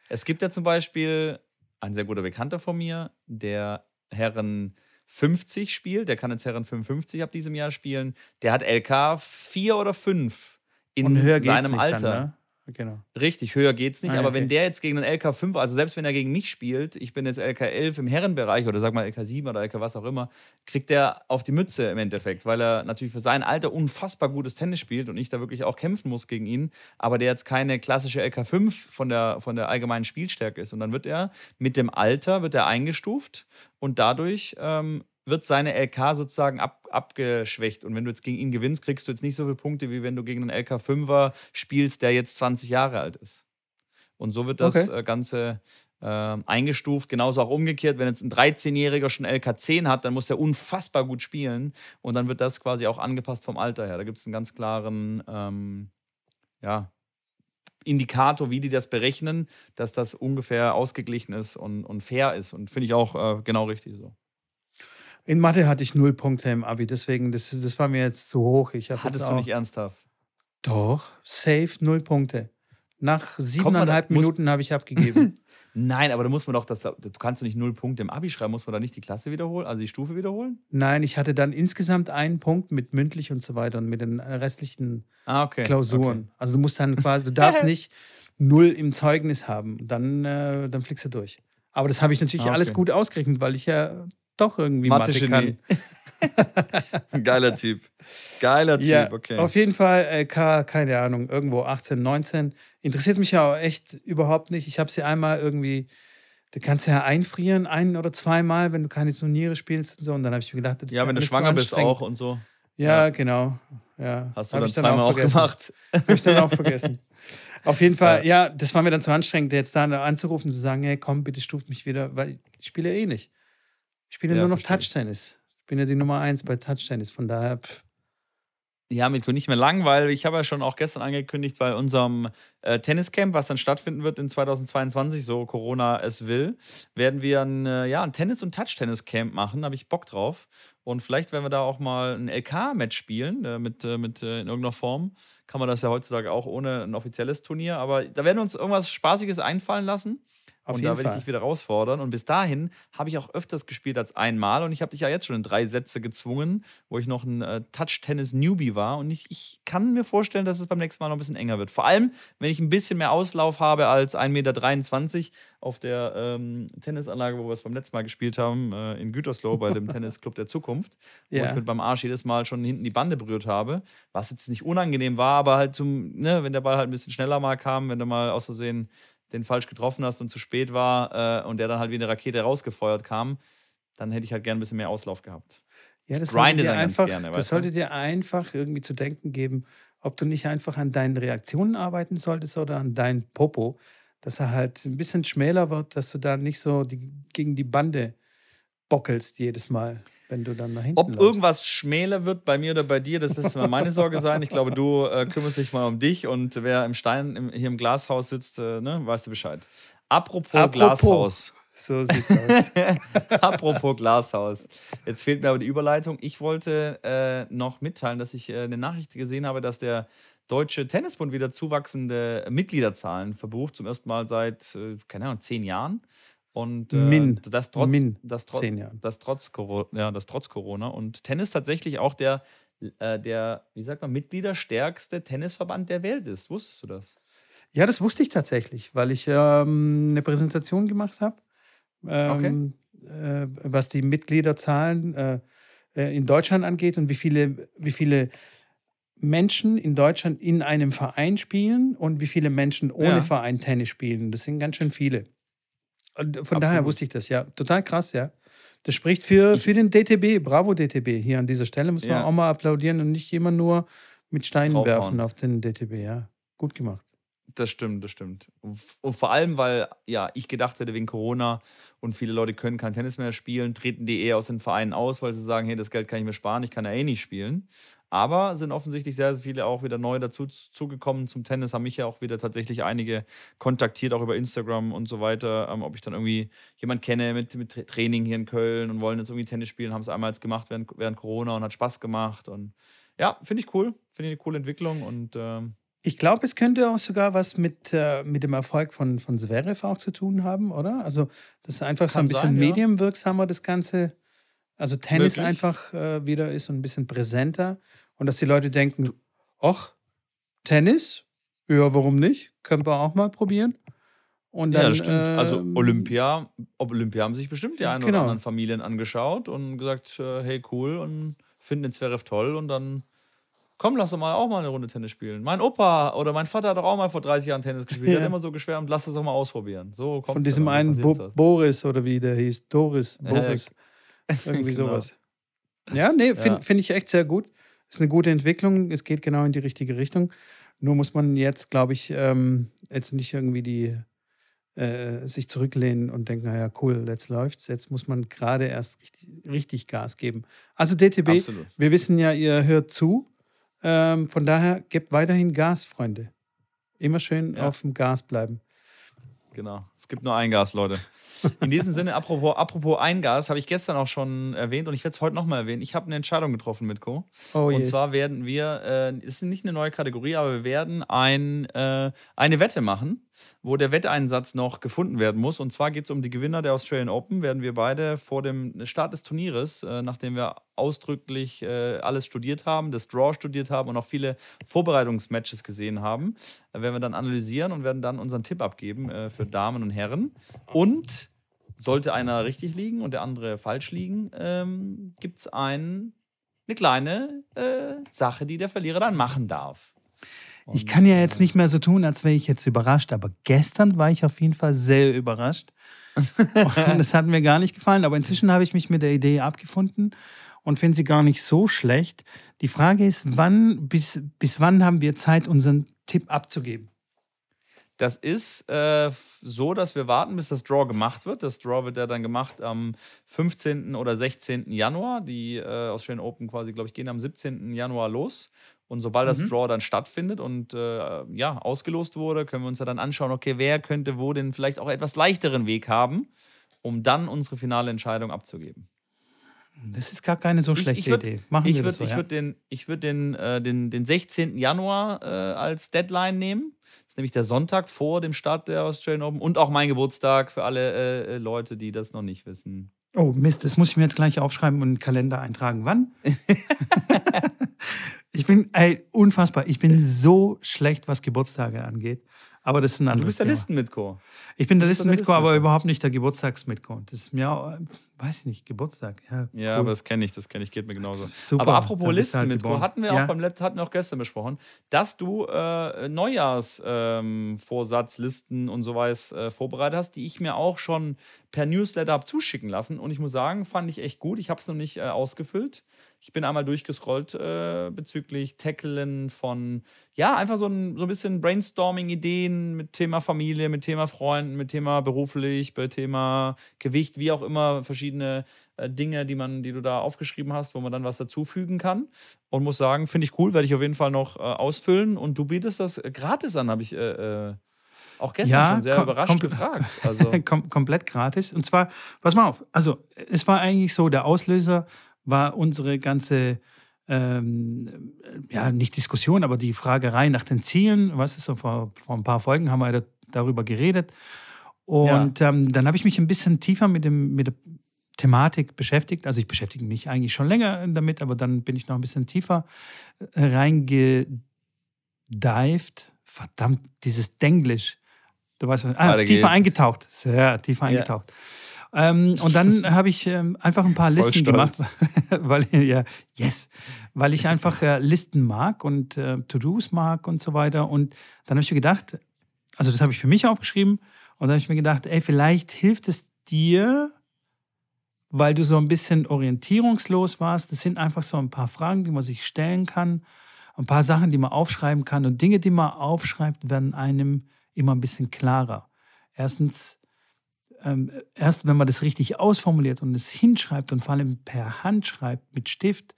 Es gibt ja zum Beispiel ein sehr guter Bekannter von mir, der Herren 50 spielt, der kann jetzt Herren 55 ab diesem Jahr spielen. Der hat LK 4 oder 5 in seinem nicht Alter. Dann, ne? Genau. Richtig, höher geht's nicht. Ah, aber okay. wenn der jetzt gegen einen LK5, also selbst wenn er gegen mich spielt, ich bin jetzt LK11 im Herrenbereich oder sag mal LK7 oder LK was auch immer, kriegt der auf die Mütze im Endeffekt, weil er natürlich für sein Alter unfassbar gutes Tennis spielt und ich da wirklich auch kämpfen muss gegen ihn, aber der jetzt keine klassische LK5 von der, von der allgemeinen Spielstärke ist. Und dann wird er mit dem Alter wird er eingestuft und dadurch ähm, wird seine LK sozusagen ab, abgeschwächt. Und wenn du jetzt gegen ihn gewinnst, kriegst du jetzt nicht so viele Punkte, wie wenn du gegen einen LK5er spielst, der jetzt 20 Jahre alt ist. Und so wird das Okay. äh, Ganze ähm, eingestuft. Genauso auch umgekehrt, wenn jetzt ein 13-Jähriger schon LK10 hat, dann muss der unfassbar gut spielen. Und dann wird das quasi auch angepasst vom Alter her. Da gibt es einen ganz klaren ähm, ja, Indikator, wie die das berechnen, dass das ungefähr ausgeglichen ist und, und fair ist. Und finde ich auch äh, genau richtig so. In Mathe hatte ich null Punkte im Abi, deswegen, das, das war mir jetzt zu hoch. Ich Hattest du nicht ernsthaft? Doch, safe null Punkte. Nach siebeneinhalb Minuten habe ich abgegeben. Nein, aber da muss man doch, das, du kannst du nicht null Punkte im Abi schreiben, muss man da nicht die Klasse wiederholen, also die Stufe wiederholen? Nein, ich hatte dann insgesamt einen Punkt mit mündlich und so weiter und mit den restlichen Ah, okay. Klausuren. Also du musst dann quasi, du darfst nicht null im Zeugnis haben. Dann, äh, dann fliegst du durch. Aber das habe ich natürlich Ah, alles okay. gut ausgerechnet, weil ich ja doch irgendwie Mathe, Mathe-Genie. kann. Geiler Typ. Geiler Typ, Ja, okay. auf jeden Fall äh, keine Ahnung, irgendwo 18, 19. Interessiert mich ja auch echt überhaupt nicht. Ich habe sie einmal irgendwie, du kannst ja einfrieren, ein oder zweimal, wenn du keine Turniere spielst und so. Und dann habe ich mir gedacht, das ist ja, wenn du schwanger bist auch und so. Ja, Ja. genau. Ja. Hast du Hab dann ich zweimal auch vergessen. gemacht. Habe ich dann auch vergessen. Auf jeden Fall, ja. das war mir dann zu anstrengend, jetzt da anzurufen und zu sagen, hey, komm, bitte stuft mich wieder, weil ich spiele eh nicht. Ich spiele Ja, nur noch. Touch-Tennis. Ich bin ja die Nummer eins bei Touch-Tennis, von daher, pff, Ja, Mitko, nicht mehr lang, weil ich habe ja schon auch gestern angekündigt, bei unserem äh, Tenniscamp, was dann stattfinden wird in 2022, so Corona es will, werden wir ein, äh, ja, ein Tennis- und Touch-Tennis-Camp machen. Da habe ich Bock drauf. Und vielleicht werden wir da auch mal ein LK-Match spielen, äh, mit, äh, mit äh, in irgendeiner Form. Kann man das ja heutzutage auch ohne ein offizielles Turnier. Aber da werden wir uns irgendwas Spaßiges einfallen lassen. Auf und da werde ich dich wieder herausfordern. Und bis dahin habe ich auch öfters gespielt als einmal. Und ich habe dich ja jetzt schon in drei Sätze gezwungen, wo ich noch ein äh, Touch-Tennis-Newbie war. Und ich, ich kann mir vorstellen, dass es beim nächsten Mal noch ein bisschen enger wird. Vor allem, wenn ich ein bisschen mehr Auslauf habe als 1,23 Meter auf der ähm, Tennisanlage, wo wir es beim letzten Mal gespielt haben, äh, in Gütersloh bei dem Tennisclub der Zukunft, wo Ja. ich mit meinem Arsch jedes Mal schon hinten die Bande berührt habe. Was jetzt nicht unangenehm war, aber halt zum, ne, wenn der Ball halt ein bisschen schneller mal kam, wenn du mal aus Versehen den falsch getroffen hast und zu spät war äh, und der dann halt wie eine Rakete rausgefeuert kam, dann hätte ich halt gern ein bisschen mehr Auslauf gehabt. Ja, das sollte dir einfach, gerne, das sollte dir einfach irgendwie zu denken geben, ob du nicht einfach an deinen Reaktionen arbeiten solltest oder an deinen Popo, dass er halt ein bisschen schmäler wird, dass du da nicht so die, gegen die Bande bockelst jedes Mal, wenn du dann nach hinten Ob läufst. irgendwas schmäler wird bei mir oder bei dir, das ist mal meine Sorge sein. Ich glaube, du äh, kümmerst dich mal um dich und wer im Stein im, hier im Glashaus sitzt, äh, ne, weißt du Bescheid. Apropos, Apropos. Glashaus. So sieht's aus. Apropos Glashaus. Jetzt fehlt mir aber die Überleitung. Ich wollte äh, noch mitteilen, dass ich äh, eine Nachricht gesehen habe, dass der Deutsche Tennisbund wieder zuwachsende Mitgliederzahlen verbucht, zum ersten Mal seit, äh, keine Ahnung, zehn Jahren. Und äh, Min. das trotz, Min. das, trotz, Zehn Jahren. das trotz Corona, ja, das trotz Corona. Und Tennis tatsächlich auch der, äh, der, wie sagt man, mitgliederstärkste Tennisverband der Welt ist. Wusstest du das? Ja, das wusste ich tatsächlich, weil ich ähm, eine Präsentation gemacht habe, ähm, äh, was die Mitgliederzahlen äh, äh, in Deutschland angeht und wie viele, wie viele Menschen in Deutschland in einem Verein spielen und wie viele Menschen ohne Ja. Verein Tennis spielen. Das sind ganz schön viele. Von Absolut. daher wusste ich das, ja. Total krass, ja. Das spricht für, für den DTB. Bravo, DTB. Hier an dieser Stelle muss man Ja. auch mal applaudieren und nicht immer nur mit Steinen Draufhauen. werfen auf den DTB, ja. Gut gemacht. Das stimmt, das stimmt. Und vor allem, weil ja, ich gedacht hätte, wegen Corona und viele Leute können kein Tennis mehr spielen, treten die eher aus den Vereinen aus, weil sie sagen, hey, das Geld kann ich mir sparen, ich kann ja eh nicht spielen. Aber sind offensichtlich sehr, sehr viele auch wieder neu dazu zugekommen zum Tennis, haben mich ja auch wieder tatsächlich einige kontaktiert, auch über Instagram und so weiter, ähm, ob ich dann irgendwie jemand kenne mit, mit Tra- Training hier in Köln und wollen jetzt irgendwie Tennis spielen, haben es einmal jetzt gemacht während, während Corona und hat Spaß gemacht. Und ja, finde ich cool, finde ich eine coole Entwicklung und ähm, Ich glaube, es könnte auch sogar was mit, äh, mit dem Erfolg von, von Zverev auch zu tun haben, oder? Also, das ist einfach so Kann ein bisschen sein, medienwirksamer, das Ganze. Also, Tennis Möglich. einfach äh, wieder ist und ein bisschen präsenter. Und dass die Leute denken: ach, Tennis? Ja, warum nicht? Können wir auch mal probieren. Und dann, ja, das stimmt. also ähm, Olympia, ob Olympia haben sich bestimmt die ein Genau. oder anderen Familien angeschaut und gesagt, äh, hey cool und finden den Zverev toll und dann komm, lass doch mal auch mal eine Runde Tennis spielen. Mein Opa oder mein Vater hat doch auch mal vor 30 Jahren Tennis gespielt. Der Ja. hat immer so geschwärmt, lass es doch mal ausprobieren. So Von diesem einen Bo. Boris oder wie der hieß. Doris, Boris. Irgendwie genau. sowas. Ja, nee, finde Ja. find ich echt sehr gut. Ist eine gute Entwicklung. Es geht genau in die richtige Richtung. Nur muss man jetzt, glaube ich, ähm, jetzt nicht irgendwie die äh, sich zurücklehnen und denken, naja, cool, jetzt läuft's. Jetzt muss man gerade erst richtig, richtig Gas geben. Also DTB, Absolut. wir wissen ja, ihr hört zu. Ähm, von daher gebt weiterhin Gas, Freunde. Immer schön Ja. auf dem Gas bleiben. Genau. Es gibt nur ein Gas, Leute. In diesem Sinne, apropos, apropos Eingas, habe ich gestern auch schon erwähnt und ich werde es heute nochmal erwähnen. Ich habe eine Entscheidung getroffen mit Co. Oh Und je. zwar werden wir, äh, es ist nicht eine neue Kategorie, aber wir werden ein, äh, eine Wette machen, wo der Wetteinsatz noch gefunden werden muss. Und zwar geht es um die Gewinner der Australian Open. Werden wir beide vor dem Start des Turnieres, äh, nachdem wir ausdrücklich äh, alles studiert haben, das Draw studiert haben und auch viele Vorbereitungsmatches gesehen haben, äh, werden wir dann analysieren und werden dann unseren Tipp abgeben äh, für Damen und Herren. Und sollte einer richtig liegen und der andere falsch liegen, ähm, gibt es ein, eine kleine äh, Sache, die der Verlierer dann machen darf. Ich kann ja jetzt nicht mehr so tun, als wäre ich jetzt überrascht, aber gestern war ich auf jeden Fall sehr überrascht. Und das hat mir gar nicht gefallen, aber inzwischen habe ich mich mit der Idee abgefunden und finde sie gar nicht so schlecht. Die Frage ist, wann, bis, bis wann haben wir Zeit, unseren Tipp abzugeben? Das ist äh, so, dass wir warten, bis das Draw gemacht wird. Das Draw wird ja dann gemacht am 15. oder 16. Januar. Die äh, Australian Open quasi, glaube ich, gehen am 17. Januar los. Und sobald das Draw dann stattfindet und äh, ja, ausgelost wurde, können wir uns ja dann anschauen, okay, wer könnte wo den vielleicht auch etwas leichteren Weg haben, um dann unsere finale Entscheidung abzugeben. Das ist gar keine so Ich- schlechte ich würd- Idee. Machen ich wir würde das so, ich ja? würd den, ich würd den, äh, den, den 16. Januar äh, als Deadline nehmen. Das ist nämlich der Sonntag vor dem Start der Australian Open und auch mein Geburtstag für alle äh, äh, Leute, die das noch nicht wissen. Oh Mist, das muss ich mir jetzt gleich aufschreiben und in den Kalender eintragen. Wann? ich bin, ey, unfassbar. Ich bin so schlecht, was Geburtstage angeht. Aber das ist ein Du anderes bist der. Listenmitko. Ich bin der Du Listenmitko, aber überhaupt nicht der Geburtstagsmitko. Das ist mir, auch, weiß ich nicht, Geburtstag. Ja, Ja, cool. aber das kenne ich, das kenne ich, geht mir genauso. Super, aber apropos du halt Listenmitko, geboren. hatten wir Ja. auch beim letzten, hatten wir auch gestern besprochen, dass du äh, Neujahrsvorsatzlisten ähm, und so was äh, vorbereitet hast, die ich mir auch schon per Newsletter habe zuschicken lassen. Und ich muss sagen, fand ich echt gut. Ich habe es noch nicht äh, ausgefüllt. Ich bin einmal durchgescrollt äh, bezüglich Tacklen von, ja, einfach so ein, so ein bisschen Brainstorming-Ideen mit Thema Familie, mit Thema Freunden, mit Thema beruflich, mit Thema Gewicht, wie auch immer, verschiedene äh, Dinge, die, man, die du da aufgeschrieben hast, wo man dann was dazufügen kann. Und muss sagen, finde ich cool, werde ich auf jeden Fall noch äh, ausfüllen. Und du bietest das äh, gratis an, habe ich äh, auch gestern Ja, schon sehr kom- überrascht kom- gefragt. Also, Kom komplett gratis. Und zwar, pass mal auf, also es war eigentlich so, der Auslöser war unsere ganze, ähm, ja, nicht Diskussion, aber die Fragerei nach den Zielen. Was ist so, vor, vor ein paar Folgen haben wir da, darüber geredet. Und ähm, dann habe ich mich ein bisschen tiefer mit, dem, mit der Thematik beschäftigt. Also ich beschäftige mich eigentlich schon länger damit, aber dann bin ich noch ein bisschen tiefer äh, reingedived. Verdammt, dieses Denglisch. Du weißt, ah, Weiter tiefer geht's. eingetaucht. Sehr tiefer Ja. eingetaucht. Ähm, und dann habe ich ähm, einfach ein paar Listen gemacht, weil ja, yes, weil ich einfach äh, Listen mag und äh, To-Dos mag und so weiter. Und dann habe ich mir gedacht, also das habe ich für mich aufgeschrieben und dann habe ich mir gedacht, ey, vielleicht hilft es dir, weil du so ein bisschen orientierungslos warst. Das sind einfach so ein paar Fragen, die man sich stellen kann. ein paar Sachen, die man aufschreiben kann. Und Dinge, die man aufschreibt, werden einem immer ein bisschen klarer. Erstens, ähm, erst wenn man das richtig ausformuliert und es hinschreibt und vor allem per Hand schreibt mit Stift,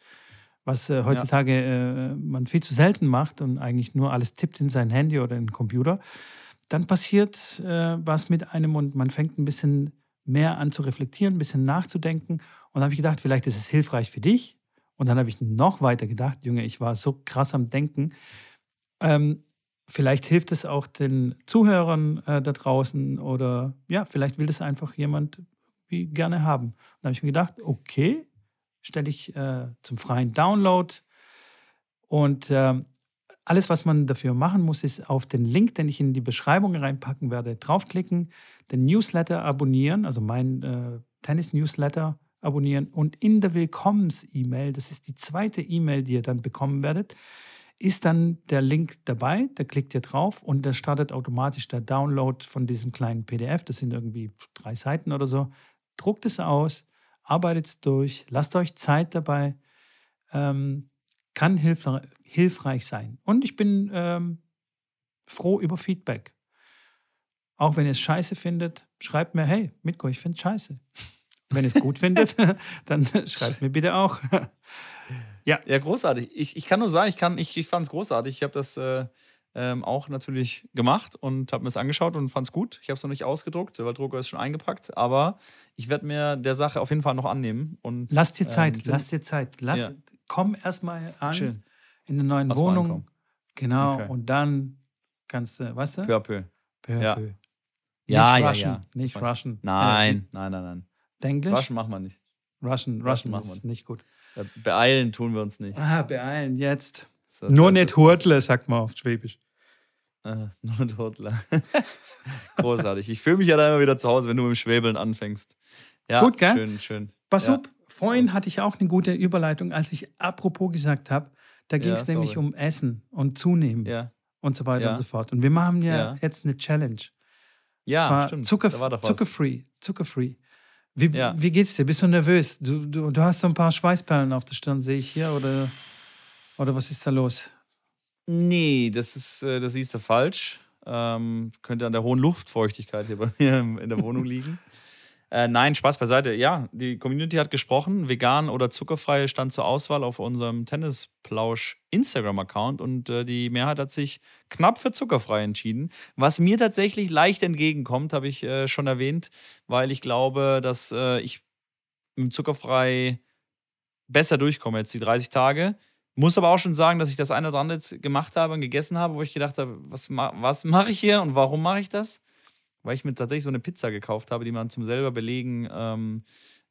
was äh, heutzutage ja. äh, man viel zu selten macht und eigentlich nur alles tippt in sein Handy oder in den Computer, dann passiert äh, was mit einem und man fängt ein bisschen mehr an zu reflektieren, ein bisschen nachzudenken. Und dann habe ich gedacht, vielleicht ist es hilfreich für dich. Und dann habe ich noch weiter gedacht, Junge, ich war so krass am Denken. Ähm, vielleicht hilft es auch den Zuhörern äh, da draußen oder ja, vielleicht will das einfach jemand wie gerne haben. Und dann habe ich mir gedacht, okay, stelle ich äh, zum freien Download. Und äh, alles, was man dafür machen muss, ist auf den Link, den ich in die Beschreibung reinpacken werde, draufklicken, den Newsletter abonnieren, also mein äh, Tennis-Newsletter abonnieren und in der Willkommens-E-Mail, das ist die zweite E-Mail, die ihr dann bekommen werdet, ist dann der Link dabei, da klickt ihr drauf und da startet automatisch der Download von diesem kleinen PDF, das sind irgendwie drei Seiten oder so. Druckt es aus, arbeitet es durch, lasst euch Zeit dabei, ähm, kann hilf hilfreich sein. Und ich bin ähm, froh über Feedback. Auch wenn ihr es scheiße findet, schreibt mir, hey, Mitko, ich finde es scheiße. Wenn ihr es gut findet, dann schreibt mir bitte auch. ja. Ja, großartig. Ich, ich kann nur sagen, ich, ich, ich fand es großartig. Ich habe das äh, ähm, auch natürlich gemacht und habe mir es angeschaut und fand es gut. Ich habe es noch nicht ausgedruckt, weil Drucker ist schon eingepackt, aber ich werde mir der Sache auf jeden Fall noch annehmen. Und, lass dir Zeit, ähm, lass dir Zeit. Lass, ja. Komm erstmal an Schön. In der neuen Wohnung. Genau, okay. und dann kannst du, weißt du? Peu à peu. Peu à ja. peu. Ja, ja, ja. Nicht rushen. Nein, äh, nein, nein, nein. Englisch? Rushen machen wir nicht. Rushen, Rushen, Rushen ist nicht gut. Beeilen tun wir uns nicht. Ah, beeilen, jetzt. Nur nicht Hurtle, sagt man auf Schwäbisch. Äh, nur nicht Hurtle. Großartig. Ich fühle mich ja dann immer wieder zu Hause, wenn du mit dem Schwäbeln anfängst. Ja, gut, gell? Schön, schön. Pass ja. vorhin hatte ich auch eine gute Überleitung, als ich apropos gesagt habe. Da ging es ja, nämlich um Essen und Zunehmen ja. und so weiter und so fort. Und wir machen ja, jetzt eine Challenge. Ja, stimmt. Zucker, zuckerfree, zuckerfree. Wie, ja. wie geht's dir? Bist du nervös? Du, du, du hast so ein paar Schweißperlen auf der Stirn, sehe ich hier, oder, oder was ist da los? Nee, das ist, äh, das siehst du falsch. Ähm, könnte an der hohen Luftfeuchtigkeit hier bei mir in der Wohnung liegen. Äh, nein, Spaß beiseite. Ja, die Community hat gesprochen. Vegan oder zuckerfrei stand zur Auswahl auf unserem Tennisplausch Instagram-Account und äh, die Mehrheit hat sich knapp für zuckerfrei entschieden. Was mir tatsächlich leicht entgegenkommt, habe ich äh, schon erwähnt, weil ich glaube, dass äh, ich mit zuckerfrei besser durchkomme jetzt die 30 Tage. Muss aber auch schon sagen, dass ich das eine oder andere jetzt gemacht habe und gegessen habe, wo ich gedacht habe, was, was mache ich hier und warum mache ich das? Weil ich mir tatsächlich so eine Pizza gekauft habe, die man zum selber belegen ähm,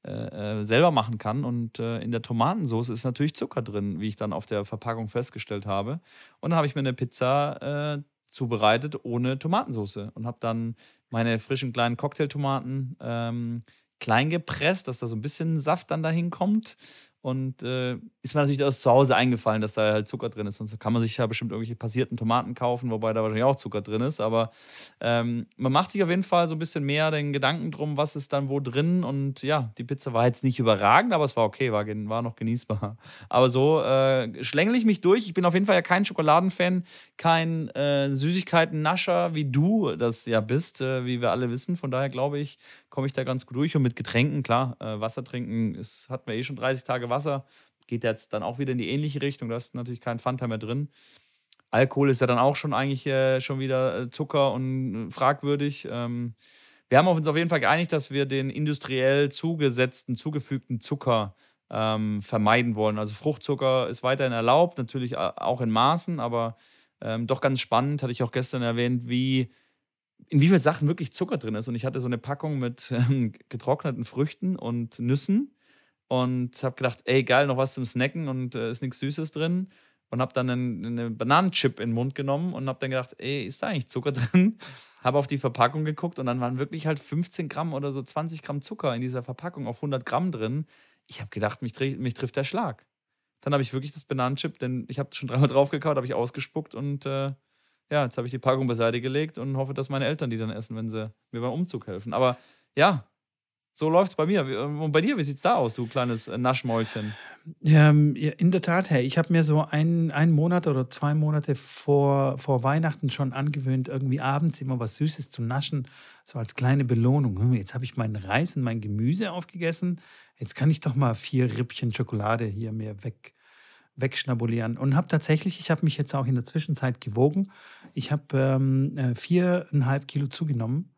äh, äh, selber machen kann. Und äh, in der Tomatensauce ist natürlich Zucker drin, wie ich dann auf der Verpackung festgestellt habe. Und dann habe ich mir eine Pizza äh, zubereitet ohne Tomatensauce und habe dann meine frischen kleinen Cocktailtomaten ähm, klein gepresst, dass da so ein bisschen Saft dann dahin kommt. Und äh, ist mir natürlich das zu Hause eingefallen, dass da halt Zucker drin ist. Sonst kann man sich ja bestimmt irgendwelche passierten Tomaten kaufen, wobei da wahrscheinlich auch Zucker drin ist. Aber ähm, man macht sich auf jeden Fall so ein bisschen mehr den Gedanken drum, was ist dann wo drin. Und ja, die Pizza war jetzt nicht überragend, aber es war okay, war, war noch genießbar. Aber so äh, schlängel ich mich durch. Ich bin auf jeden Fall ja kein Schokoladenfan, kein äh, Süßigkeiten-Nascher, wie du das ja bist, äh, wie wir alle wissen. Von daher glaube ich, komme ich da ganz gut durch. Und mit Getränken, klar, äh, Wasser trinken, ist, hatten wir eh schon 30 Tage Wasser. Geht jetzt dann auch wieder in die ähnliche Richtung. Da ist natürlich kein Fanta mehr drin. Alkohol ist ja dann auch schon eigentlich äh, schon wieder äh, Zucker und äh, fragwürdig. Ähm, wir haben uns auf jeden Fall geeinigt, dass wir den industriell zugesetzten, zugefügten Zucker ähm, vermeiden wollen. Also Fruchtzucker ist weiterhin erlaubt, natürlich auch in Maßen, aber ähm, doch ganz spannend, hatte ich auch gestern erwähnt, wie in wie vielen Sachen wirklich Zucker drin ist. Und ich hatte so eine Packung mit ähm, getrockneten Früchten und Nüssen und habe gedacht, ey, geil, noch was zum Snacken und äh, ist nichts Süßes drin. Und habe dann einen, einen Bananenchip in den Mund genommen und habe dann gedacht, ey, ist da eigentlich Zucker drin? habe auf die Verpackung geguckt und dann waren wirklich halt 15 Gramm oder so 20 Gramm Zucker in dieser Verpackung auf 100 Gramm drin. Ich habe gedacht, mich, mich, trifft der Schlag. Dann habe ich wirklich das Bananenchip, denn ich habe schon dreimal draufgekaut, habe ich ausgespuckt und äh, ja, jetzt habe ich die Packung beiseite gelegt und hoffe, dass meine Eltern die dann essen, wenn sie mir beim Umzug helfen. Aber ja, So läuft es bei mir. Und bei dir, wie sieht es da aus, du kleines Naschmäulchen? Ähm, in der Tat, hey, ich habe mir so einen, einen Monat oder zwei Monate vor, vor Weihnachten schon angewöhnt, irgendwie abends immer was Süßes zu naschen, so als kleine Belohnung. Hm, jetzt habe ich meinen Reis und mein Gemüse aufgegessen, jetzt kann ich doch mal vier Rippchen Schokolade hier mir weg, wegschnabulieren. Und habe tatsächlich, ich habe mich jetzt auch in der Zwischenzeit gewogen, ich habe ähm, äh, viereinhalb Kilo zugenommen.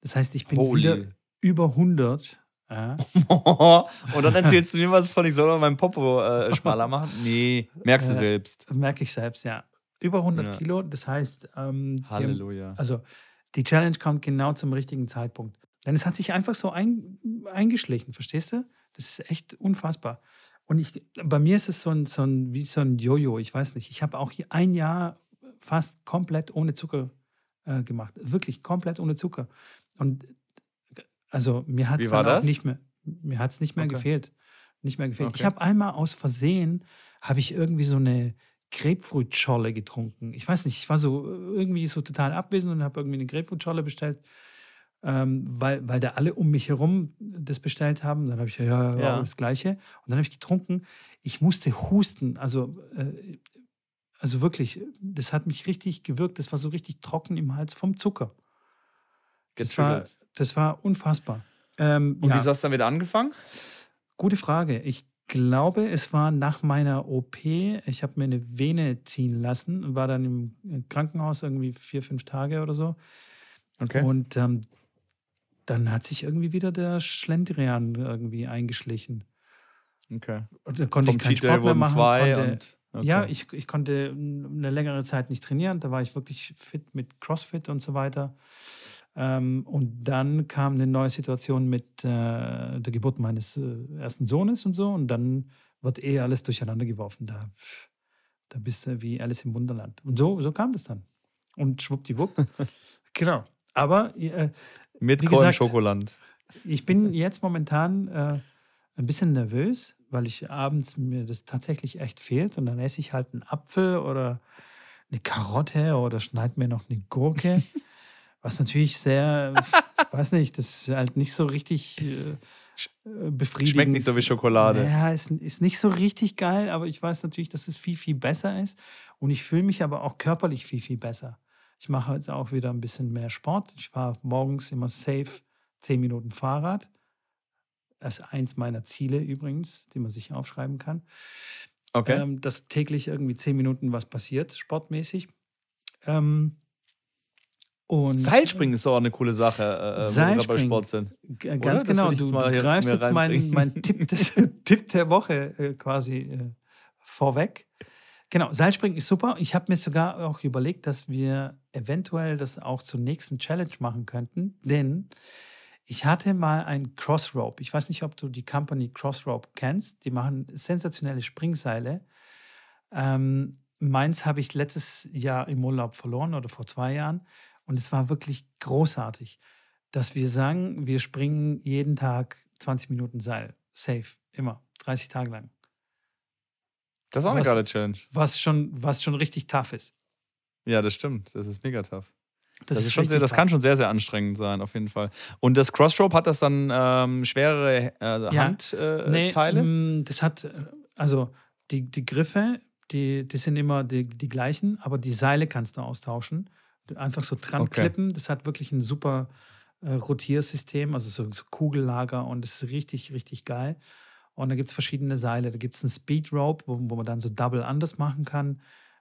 Das heißt, ich bin Holy. wieder über 100. Ja. und dann erzählst du mir was von, ich soll meinen Popo äh, schmaler machen? Nee, merkst du Äh, selbst. Merke ich selbst, ja. Über 100 Ja. Kilo, das heißt, ähm, die- Halleluja. also die Challenge kommt genau zum richtigen Zeitpunkt. Denn es hat sich einfach so ein, eingeschlichen, verstehst du? Das ist echt unfassbar. Und ich, bei mir ist es so ein, so ein, wie so ein Jojo, ich weiß nicht. Ich habe auch hier ein Jahr fast komplett ohne Zucker äh, gemacht. Wirklich komplett ohne Zucker. Und also mir hat es dann auch das? nicht mehr, mir hat es nicht mehr Okay. gefehlt. Nicht mehr gefehlt. Ich Okay. habe einmal aus Versehen, habe ich irgendwie so eine Grapefruitscholle getrunken. Ich weiß nicht, ich war so äh, irgendwie so total abwesend und habe irgendwie eine Grapefruitscholle bestellt, ähm, weil, weil da alle um mich herum das bestellt haben. Dann habe ich ja, ja, ja, das Gleiche. Und dann habe ich getrunken. Ich musste husten, also, äh, also wirklich, das hat mich richtig gewirkt. Das war so richtig trocken im Hals vom Zucker. Das war, das war unfassbar. Ähm, Und ja. wieso hast du damit angefangen? Gute Frage. Ich glaube, es war nach meiner OP. Ich habe mir eine Vene ziehen lassen und war dann im Krankenhaus irgendwie vier, fünf Tage oder so. Okay. Und ähm, dann hat sich irgendwie wieder der Schlendrian irgendwie eingeschlichen. okay. Und dann konnte Vom ich keinen Cheat Sport mehr machen. zwei konnte, und. Okay. Ja, ich, ich konnte eine längere Zeit nicht trainieren. Da war ich wirklich fit mit CrossFit und so weiter. Ähm, und dann kam eine neue Situation mit äh, der Geburt meines äh, ersten Sohnes und so. Und dann wird eh alles durcheinander geworfen. Da, da bist du wie Alice im Wunderland. Und so, so kam das dann. Und schwuppdiwupp. genau. Aber äh, Mit Korn Schokoland. ich bin jetzt momentan äh, ein bisschen nervös, weil ich abends mir das tatsächlich echt fehlt und dann esse ich halt einen Apfel oder eine Karotte oder schneide mir noch eine Gurke, was natürlich sehr, weiß nicht, das ist halt nicht so richtig äh, befriedigend. Schmeckt nicht so wie Schokolade. Ja, ist, ist nicht so richtig geil, aber ich weiß natürlich, dass es viel, viel besser ist und ich fühle mich aber auch körperlich viel, viel besser. Ich mache jetzt auch wieder ein bisschen mehr Sport. Ich fahre morgens immer safe 10 Minuten Fahrrad. Das ist eins meiner Ziele übrigens, die man sich aufschreiben kann. Okay. Ähm, dass täglich irgendwie 10 Minuten was passiert, sportmäßig. Ähm, und Seilspringen ist auch eine coole Sache, äh, wo wir gerade bei Seilspringen. Sport sind. G- Oder? Ganz genau, du, du greifst jetzt meinen mein Tipp, des, Tipp der Woche äh, quasi äh, vorweg. Genau, Seilspringen ist super. Ich habe mir sogar auch überlegt, dass wir eventuell das auch zur nächsten Challenge machen könnten, denn ich hatte mal ein Crossrope. Ich weiß nicht, ob du die Company Crossrope kennst. Die machen sensationelle Springseile. Ähm, meins habe ich letztes Jahr im Urlaub verloren oder vor zwei Jahren. Und es war wirklich großartig, dass wir sagen, wir springen jeden Tag 20 Minuten Seil. Safe. Immer. 30 Tage lang. Das ist auch eine Was- geile Challenge. Was schon, was schon richtig tough ist. Ja, das stimmt. Das ist mega tough. Das, Das, ist schon sehr, das kann schon sehr, sehr anstrengend sein, auf jeden Fall. Und das Crossrope hat das dann ähm, schwerere äh, Ja. Handteile? Äh, Nee, mm, das hat, äh, also die, die Griffe, die, die sind immer die, die gleichen, aber die Seile kannst du austauschen. Einfach so dran Okay. klippen. Das hat wirklich ein super äh, Rotiersystem, also so, so Kugellager und das ist richtig, richtig geil. Und da gibt es verschiedene Seile. Da gibt es einen Speed Rope, wo, wo man dann so Double Unders machen kann.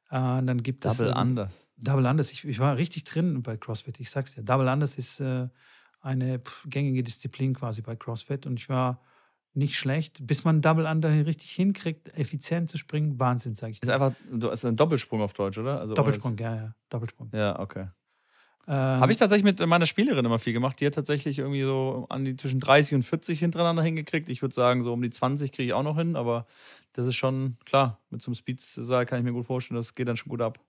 Äh, und dann gibt es Double ähm, anders. Double Unders. Ich, ich war richtig drin bei CrossFit. Ich sag's dir. Double Unders ist äh, eine pf, gängige Disziplin quasi bei CrossFit und ich war nicht schlecht. Bis man Double Under richtig hinkriegt, effizient zu springen, Wahnsinn, sage ich Ist dir. einfach du ist ein Doppelsprung auf Deutsch, oder? Also Doppelsprung, ja, ja, Doppelsprung. Ja, okay. Ähm, Habe ich tatsächlich mit meiner Spielerin immer viel gemacht. Die hat tatsächlich irgendwie so an die zwischen 30 und 40 hintereinander hingekriegt. Ich würde sagen, so um die 20 kriege ich auch noch hin, aber das ist schon klar. Mit so einem Speedseil kann ich mir gut vorstellen, das geht dann schon gut ab.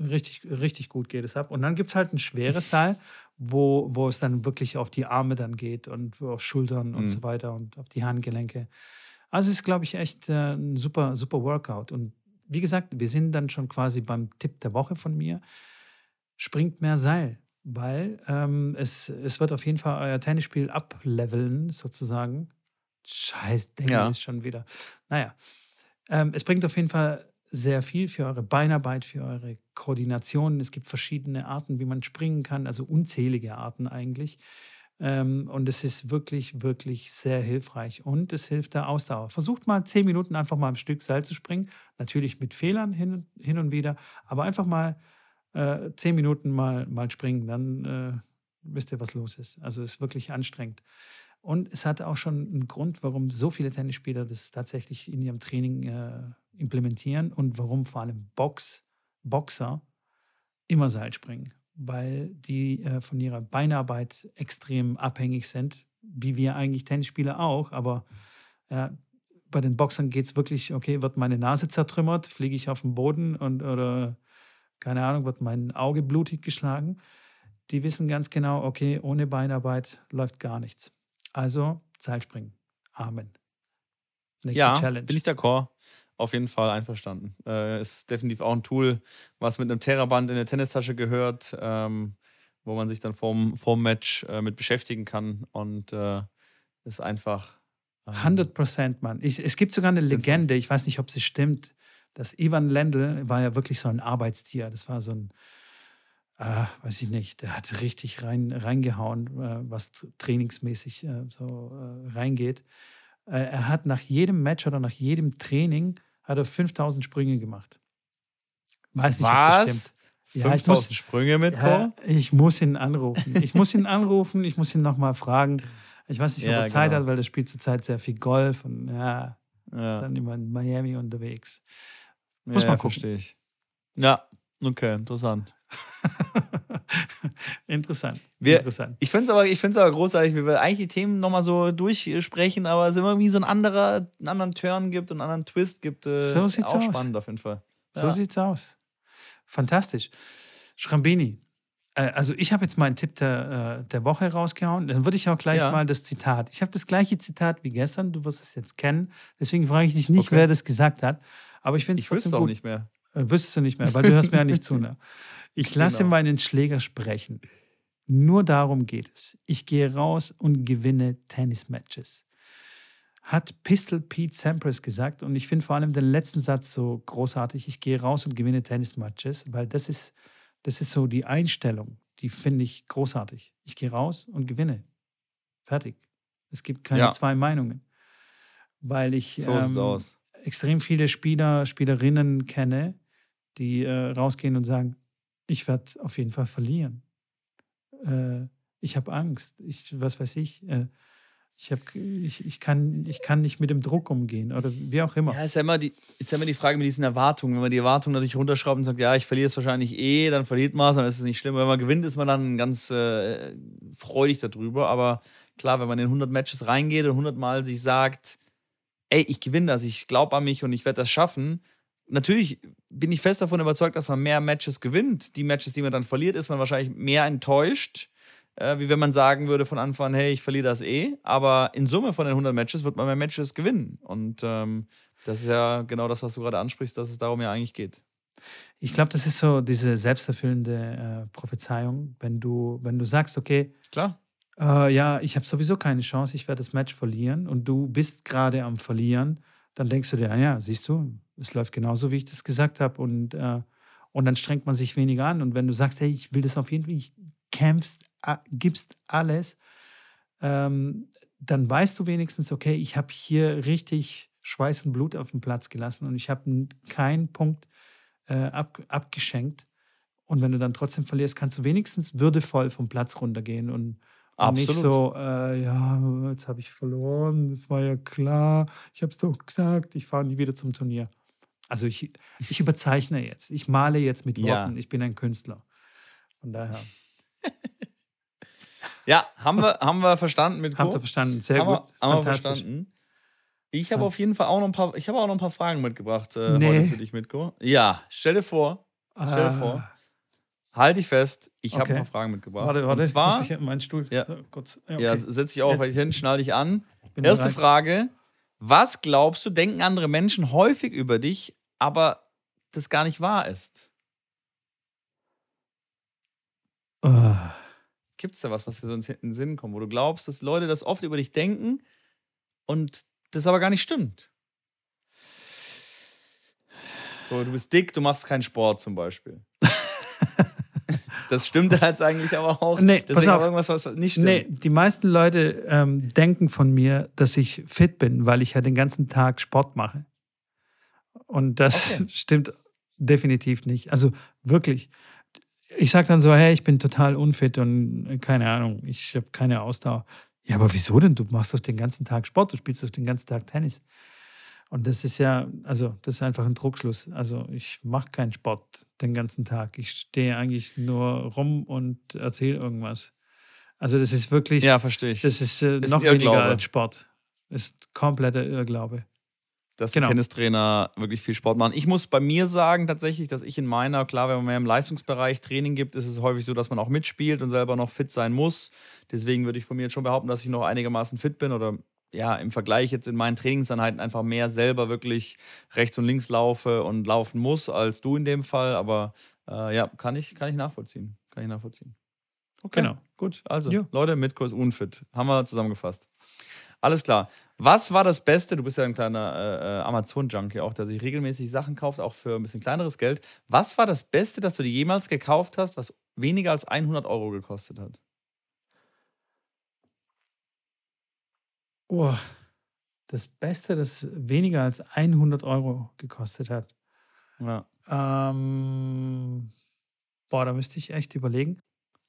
richtig, richtig gut geht es ab. Und dann gibt es halt ein schweres Seil, wo, wo es dann wirklich auf die Arme dann geht und auf Schultern und Mhm. so weiter und auf die Handgelenke. Also ist, glaube ich, echt äh, ein super, super Workout. Und wie gesagt, wir sind dann schon quasi beim Tipp der Woche von mir. Springt mehr Seil. weil ähm, es, es wird auf jeden Fall euer Tennisspiel ableveln, sozusagen. Scheiß Ding Ja. ist schon wieder. Naja, ähm, es bringt auf jeden Fall sehr viel für eure Beinarbeit, für eure Koordination. Es gibt verschiedene Arten, wie man springen kann, also unzählige Arten eigentlich. Ähm, und es ist wirklich, wirklich sehr hilfreich. Und es hilft der Ausdauer. Versucht mal zehn Minuten einfach mal am Stück Seil zu springen. Natürlich mit Fehlern hin, hin und wieder, aber einfach mal äh, zehn Minuten mal, mal springen, dann äh, wisst ihr, was los ist. Also es ist wirklich anstrengend. Und es hat auch schon einen Grund, warum so viele Tennisspieler das tatsächlich in ihrem Training äh, implementieren und warum vor allem Box, Boxer immer Seil springen, weil die äh, von ihrer Beinarbeit extrem abhängig sind, wie wir eigentlich Tennisspieler auch, aber ja, bei den Boxern geht es wirklich, okay, wird meine Nase zertrümmert, fliege ich auf den Boden und oder keine Ahnung, wird mein Auge blutig geschlagen. Die wissen ganz genau, okay, ohne Beinarbeit läuft gar nichts. Also Seilspringen. Amen. Nächste Ja, Challenge. bin ich d'accord. Auf jeden Fall einverstanden. Äh, ist definitiv auch ein Tool, was mit einem Terraband in der Tennistasche gehört, ähm, wo man sich dann vorm, vorm Match äh, mit beschäftigen kann und äh, ist einfach. ähm, 100 Prozent, Mann. Ich, es gibt sogar eine. Legende, ich weiß nicht, ob sie stimmt, dass Ivan Lendl war ja wirklich so ein Arbeitstier. Das war so ein, äh, weiß ich nicht, der hat richtig rein, reingehauen, äh, was trainingsmäßig äh, so äh, reingeht. Äh, er hat nach jedem Match oder nach jedem Training hat er 5000 Sprünge gemacht. Weiß nicht, ob das Was? stimmt. Ja, ich 5000 muss- Sprünge mit Ja, ich muss ihn anrufen. Ich muss ihn anrufen, ich muss ihn nochmal fragen. Ich weiß nicht, ob Ja, er Zeit genau. hat, weil er spielt zurzeit sehr viel Golf und ja, ist Ja, dann immer in Miami unterwegs. Muss ja, mal ja, gucken. verstehe ich. Ja, okay, interessant. Interessant. Wir- Interessant. Ich finde es aber, ich aber großartig, wie wir eigentlich die Themen nochmal so durchsprechen, aber es immer irgendwie so ein anderer, einen anderen Turn gibt und einen anderen Twist gibt. Äh, So sieht's auch aus. spannend auf jeden Fall. So Ja. sieht's aus. Fantastisch. Schrambini. Äh, also ich habe jetzt meinen Tipp der, äh, der Woche rausgehauen. Dann würde ich auch gleich Ja. mal das Zitat. Ich habe das gleiche Zitat wie gestern. Du wirst es jetzt kennen. Deswegen frage ich dich nicht, Okay. wer das gesagt hat. Aber ich finde es Ich wüsste auch gut. nicht mehr. Äh, Wüsstest du nicht mehr, weil du hörst mir ja nicht zu. Ne? Ich lasse Genau. meinen Schläger sprechen. Nur darum geht es. Ich gehe raus und gewinne Tennismatches. Hat Pistol Pete Sampras gesagt und ich finde vor allem den letzten Satz so großartig. Ich gehe raus und gewinne Tennismatches, weil das ist, das ist so die Einstellung, die finde ich großartig. Ich gehe raus und gewinne. Fertig. Es gibt keine Ja. zwei Meinungen. Weil ich So sieht's ähm, aus. Extrem viele Spieler, Spielerinnen kenne, die äh, rausgehen und sagen, ich werde auf jeden Fall verlieren. Äh, ich habe Angst. Ich, was weiß ich. Äh, ich, hab, ich, ich, kann, ich kann nicht mit dem Druck umgehen oder wie auch immer. Ja, ist ja, immer die, ist ja immer die Frage mit diesen Erwartungen. Wenn man die Erwartungen natürlich runterschraubt und sagt, ja, ich verliere es wahrscheinlich eh, dann verliert man es, dann ist es nicht schlimm. Wenn man gewinnt, ist man dann ganz äh, freudig darüber. Aber klar, wenn man in 100 Matches reingeht und 100 Mal sich sagt, ey, ich gewinne das, ich glaube an mich und ich werde das schaffen. Natürlich bin ich fest davon überzeugt, dass man mehr Matches gewinnt. Die Matches, die man dann verliert, ist man wahrscheinlich mehr enttäuscht, äh, wie wenn man sagen würde von Anfang an, hey, ich verliere das eh. Aber in Summe von den 100 Matches wird man mehr Matches gewinnen. Und ähm, das ist ja genau das, was du gerade ansprichst, dass es darum ja eigentlich geht. Ich glaube, das ist so diese selbsterfüllende äh, Prophezeiung, wenn du, wenn du sagst, okay, Klar. Äh, ja, ich habe sowieso keine Chance, ich werde das Match verlieren und du bist gerade am Verlieren, dann denkst du dir, ah ja, siehst du, es läuft genauso, wie ich das gesagt habe und, äh, und dann strengt man sich weniger an und wenn du sagst, hey, ich will das auf jeden Fall, ich kämpfst, a- gibst alles, ähm, dann weißt du wenigstens, okay, ich habe hier richtig Schweiß und Blut auf den Platz gelassen und ich habe keinen Punkt äh, ab, abgeschenkt. Und wenn du dann trotzdem verlierst, kannst du wenigstens würdevoll vom Platz runtergehen und, und nicht Absolut. so, äh, ja, jetzt habe ich verloren, das war ja klar, ich habe es doch gesagt, ich fahre nie wieder zum Turnier. Also ich, ich überzeichne jetzt, ich male jetzt mit Ja. Worten, ich bin ein Künstler. Von daher, Ja, haben wir, haben wir verstanden mit habt ihr verstanden? Sehr haben wir, gut, haben wir verstanden. Ich habe Ja. auf jeden Fall auch noch ein paar, ich habe auch noch ein paar Fragen mitgebracht äh, Nee. heute für dich, Mitko. Ja, stell dir vor, stell dir vor, halt dich fest, ich habe Okay. ein paar Fragen mitgebracht. Warte, warte, Und ich muss zwar, mich in meinen Stuhl Ja. kurz. Ja, ja, okay. setz dich auf, ich hin, schnall dich an. Bin Erste bereit. Frage: Was glaubst du, denken andere Menschen häufig über dich, aber das gar nicht wahr ist? Oh. Gibt es da was, was dir so in den Sinn kommt, wo du glaubst, dass Leute das oft über dich denken und das aber gar nicht stimmt? So, du bist dick, du machst keinen Sport zum Beispiel. Das stimmt jetzt eigentlich aber auch. Nee, Deswegen pass auf. irgendwas, was nicht stimmt. Nee, die meisten Leute ähm, denken von mir, dass ich fit bin, weil ich ja den ganzen Tag Sport mache. Und das Okay. stimmt definitiv nicht. Also wirklich. Ich sage dann so, hey, ich bin total unfit und äh, keine Ahnung, ich habe keine Ausdauer. Ja, aber wieso denn? Du machst doch den ganzen Tag Sport, du spielst doch den ganzen Tag Tennis. Und das ist ja, also das ist einfach ein Druckschluss. Also ich mache keinen Sport den ganzen Tag. Ich stehe eigentlich nur rum und erzähle irgendwas. Also das ist wirklich, Ja, verstehe ich. das ist, äh, Ist noch weniger als Sport. Ist kompletter Irrglaube. dass Genau. die Tennistrainer wirklich viel Sport machen. Ich muss bei mir sagen, tatsächlich, dass ich in meiner, klar, wenn man mehr im Leistungsbereich Training gibt, ist es häufig so, dass man auch mitspielt und selber noch fit sein muss. Deswegen würde ich von mir jetzt schon behaupten, dass ich noch einigermaßen fit bin oder ja, im Vergleich jetzt in meinen Trainingseinheiten einfach mehr selber wirklich rechts und links laufe und laufen muss, als du in dem Fall. Aber äh, ja, kann ich, kann ich nachvollziehen. Kann ich nachvollziehen. Okay. Genau. Gut, also Ja. Leute, Mitko ist unfit. Haben wir zusammengefasst. Alles klar. Was war das Beste? Du bist ja ein kleiner äh, äh, Amazon-Junkie auch, der sich regelmäßig Sachen kauft, auch für ein bisschen kleineres Geld. Was war das Beste, das du dir jemals gekauft hast, was weniger als 100 Euro gekostet hat? Oh, das Beste, das weniger als 100 Euro gekostet hat. Ja. Ähm, boah, da müsste ich echt überlegen.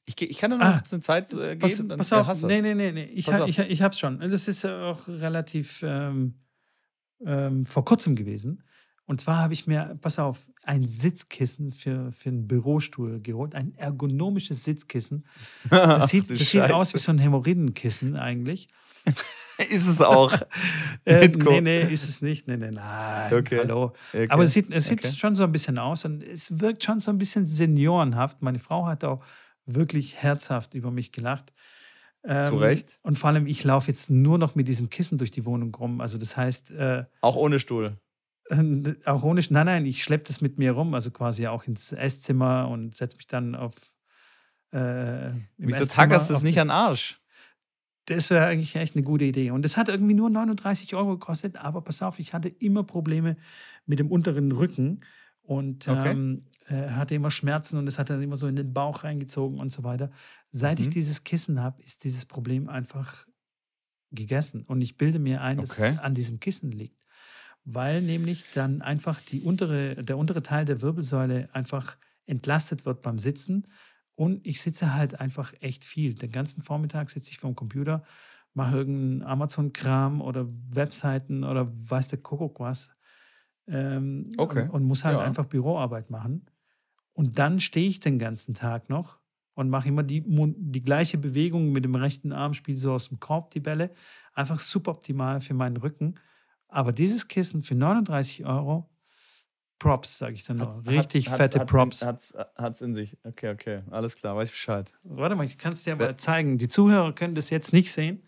Ich, ich kann dir noch Ah, eine Zeit äh, geben. Pass, dann pass auf, hast nee, nee, nee, nee. Ich, ha- ich, ich hab's schon. Das ist ja auch relativ ähm, ähm, vor kurzem gewesen. Und zwar habe ich mir, pass auf, ein Sitzkissen für, für einen Bürostuhl geholt. Ein ergonomisches Sitzkissen. Das sieht, Ach das sieht aus wie so ein Hämorrhoidenkissen eigentlich. Ist es auch. Äh, nee, nee, ist es nicht. Nee, nee, nein. Okay. Hallo. Okay. Aber es sieht, es sieht Okay. schon so ein bisschen aus und es wirkt schon so ein bisschen seniorenhaft. Meine Frau hat auch wirklich herzhaft über mich gelacht. Ähm, Zu Recht. Und vor allem, ich laufe jetzt nur noch mit diesem Kissen durch die Wohnung rum. Also das heißt, äh, Auch ohne Stuhl. auch ohne, nein, nein, ich schleppe das mit mir rum, also quasi auch ins Esszimmer und setze mich dann auf. Äh, Wieso tackerst du es nicht an Arsch? Das wäre eigentlich echt eine gute Idee. Und das hat irgendwie nur 39 Euro gekostet, aber pass auf, ich hatte immer Probleme mit dem unteren Rücken und Okay. ähm, äh, hatte immer Schmerzen und es hat dann immer so in den Bauch reingezogen und so weiter. Seit ich Mhm. dieses Kissen habe, ist dieses Problem einfach gegessen. Und ich bilde mir ein, dass Okay. es an diesem Kissen liegt. Weil nämlich dann einfach die untere, der untere Teil der Wirbelsäule einfach entlastet wird beim Sitzen. Und ich sitze halt einfach echt viel. Den ganzen Vormittag sitze ich vorm Computer, mache irgendeinen Amazon-Kram oder Webseiten oder weiß der Kuckuck was. Ähm, Okay. und, und muss halt Ja. einfach Büroarbeit machen. Und dann stehe ich den ganzen Tag noch und mache immer die, die gleiche Bewegung mit dem rechten Arm, spiele so aus dem Korb die Bälle. Einfach suboptimal für meinen Rücken. Aber dieses Kissen für 39 Euro, Props, sage ich dann noch. Hat's- Richtig hat's- fette hat's Props. Hat's, hat's in sich. Okay, okay. Alles klar, weiß ich Bescheid. Warte mal, ich kann es dir mal zeigen. Die Zuhörer können das jetzt nicht sehen,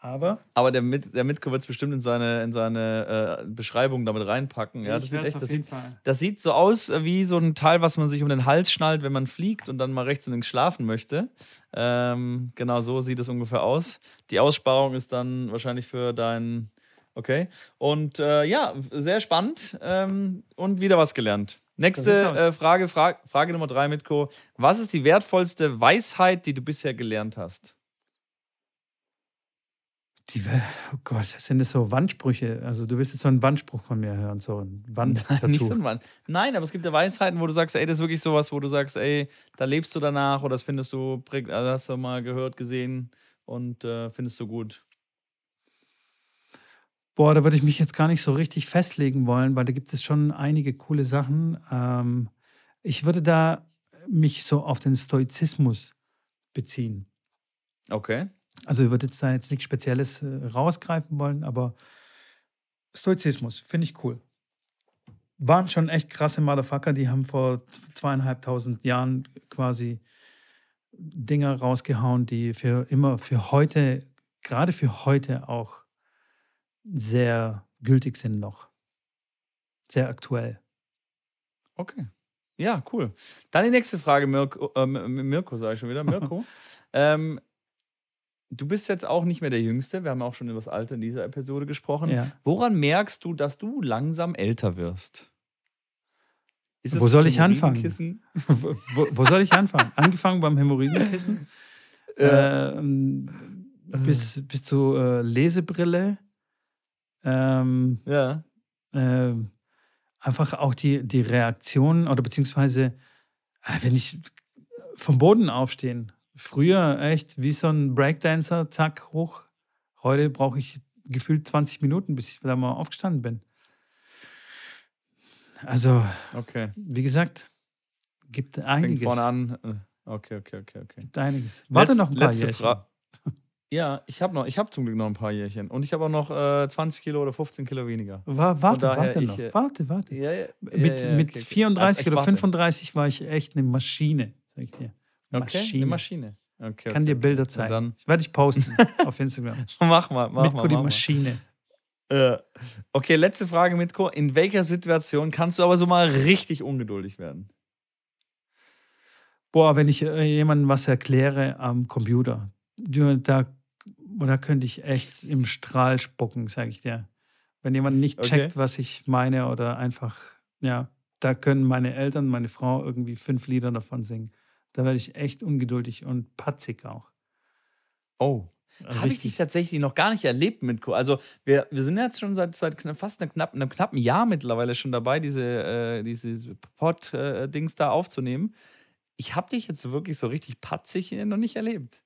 aber Aber der, Mit, der Mitko wird es bestimmt in seine, in seine äh, Beschreibung damit reinpacken. Ja, das sieht echt, das sieht, das sieht so aus wie so ein Teil, was man sich um den Hals schnallt, wenn man fliegt und dann mal rechts und links schlafen möchte. Ähm, genau so sieht es ungefähr aus. Die Aussparung ist dann wahrscheinlich für dein. Okay. Und äh, ja, sehr spannend ähm, und wieder was gelernt. Nächste äh, Frage, Fra Frage Nummer drei, Mitko. Was ist die wertvollste Weisheit, die du bisher gelernt hast? Die, oh Gott, sind das so Wandsprüche? Also du willst jetzt so einen Wandspruch von mir hören, so ein Nicht so ein Mann. Nein, aber es gibt ja Weisheiten, wo du sagst, ey, das ist wirklich sowas, wo du sagst, ey, da lebst du danach oder das findest du, also hast du mal gehört, gesehen und äh, findest du gut. Boah, da würde ich mich jetzt gar nicht so richtig festlegen wollen, weil da gibt es schon einige coole Sachen. Ähm, ich würde da mich so auf den Stoizismus beziehen. Okay. Also ich würde jetzt da jetzt nichts Spezielles äh, rausgreifen wollen, aber Stoizismus finde ich cool. Waren schon echt krasse Motherfucker, die haben vor zweieinhalbtausend Jahren quasi Dinger rausgehauen, die für immer, für heute, gerade für heute auch sehr gültig sind noch. Sehr aktuell. Okay. Ja, cool. Dann die nächste Frage, Mirko, äh, Mirko sage ich schon wieder, Mirko. ähm, du bist jetzt auch nicht mehr der Jüngste. Wir haben auch schon über das Alter in dieser Episode gesprochen. Ja. Woran merkst du, dass du langsam älter wirst? Ist Wo soll das ich anfangen? Wo, wo, wo soll ich anfangen? Angefangen beim Hämorrhoidenkissen, ähm, bis, bis zu äh, Lesebrille. Ähm, Ja. äh, einfach auch die, die Reaktion oder beziehungsweise, äh, wenn ich vom Boden aufstehen, früher echt wie so ein Breakdancer, zack, hoch. Heute brauche ich gefühlt 20 Minuten, bis ich da mal aufgestanden bin. Also, Okay. wie gesagt, gibt Fängt einiges. vorne an. Äh, Okay, okay, okay, okay. Gibt einiges. Warte Letz- noch ein paar letzte. Fra- Ja, ich habe noch, ich habe zum Glück noch ein paar Jährchen. Und ich habe auch noch äh, 20 Kilo oder 15 Kilo weniger. Wa- Warte, warte ich, noch. äh, Warte, warte. Ja, ja, mit ja, mit okay, okay. 34 Also, ich oder warte. 35 war ich echt eine Maschine, sag ich dir. Okay, Maschine. eine Maschine. Okay, Ich kann okay, dir okay. Bilder zeigen. Dann Ich werde dich posten auf Instagram. mach mal, mach Mitko mal. die Mach mal. Maschine. Äh, okay, letzte Frage, Mitko. In welcher Situation kannst du aber so mal richtig ungeduldig werden? Boah, wenn ich äh, jemandem was erkläre am Computer, du, da, da könnte ich echt im Strahl spucken, sage ich dir. Wenn jemand nicht Okay. checkt, was ich meine oder einfach, ja, da können meine Eltern, meine Frau irgendwie fünf Lieder davon singen. Da werde ich echt ungeduldig und patzig auch. Oh. Habe ich dich tatsächlich noch gar nicht erlebt, Mitko. Also, wir, wir sind jetzt schon seit, seit fast einem knappen, einem knappen Jahr mittlerweile schon dabei, diese, äh, diese Pod-Dings da aufzunehmen. Ich habe dich jetzt wirklich so richtig patzig noch nicht erlebt.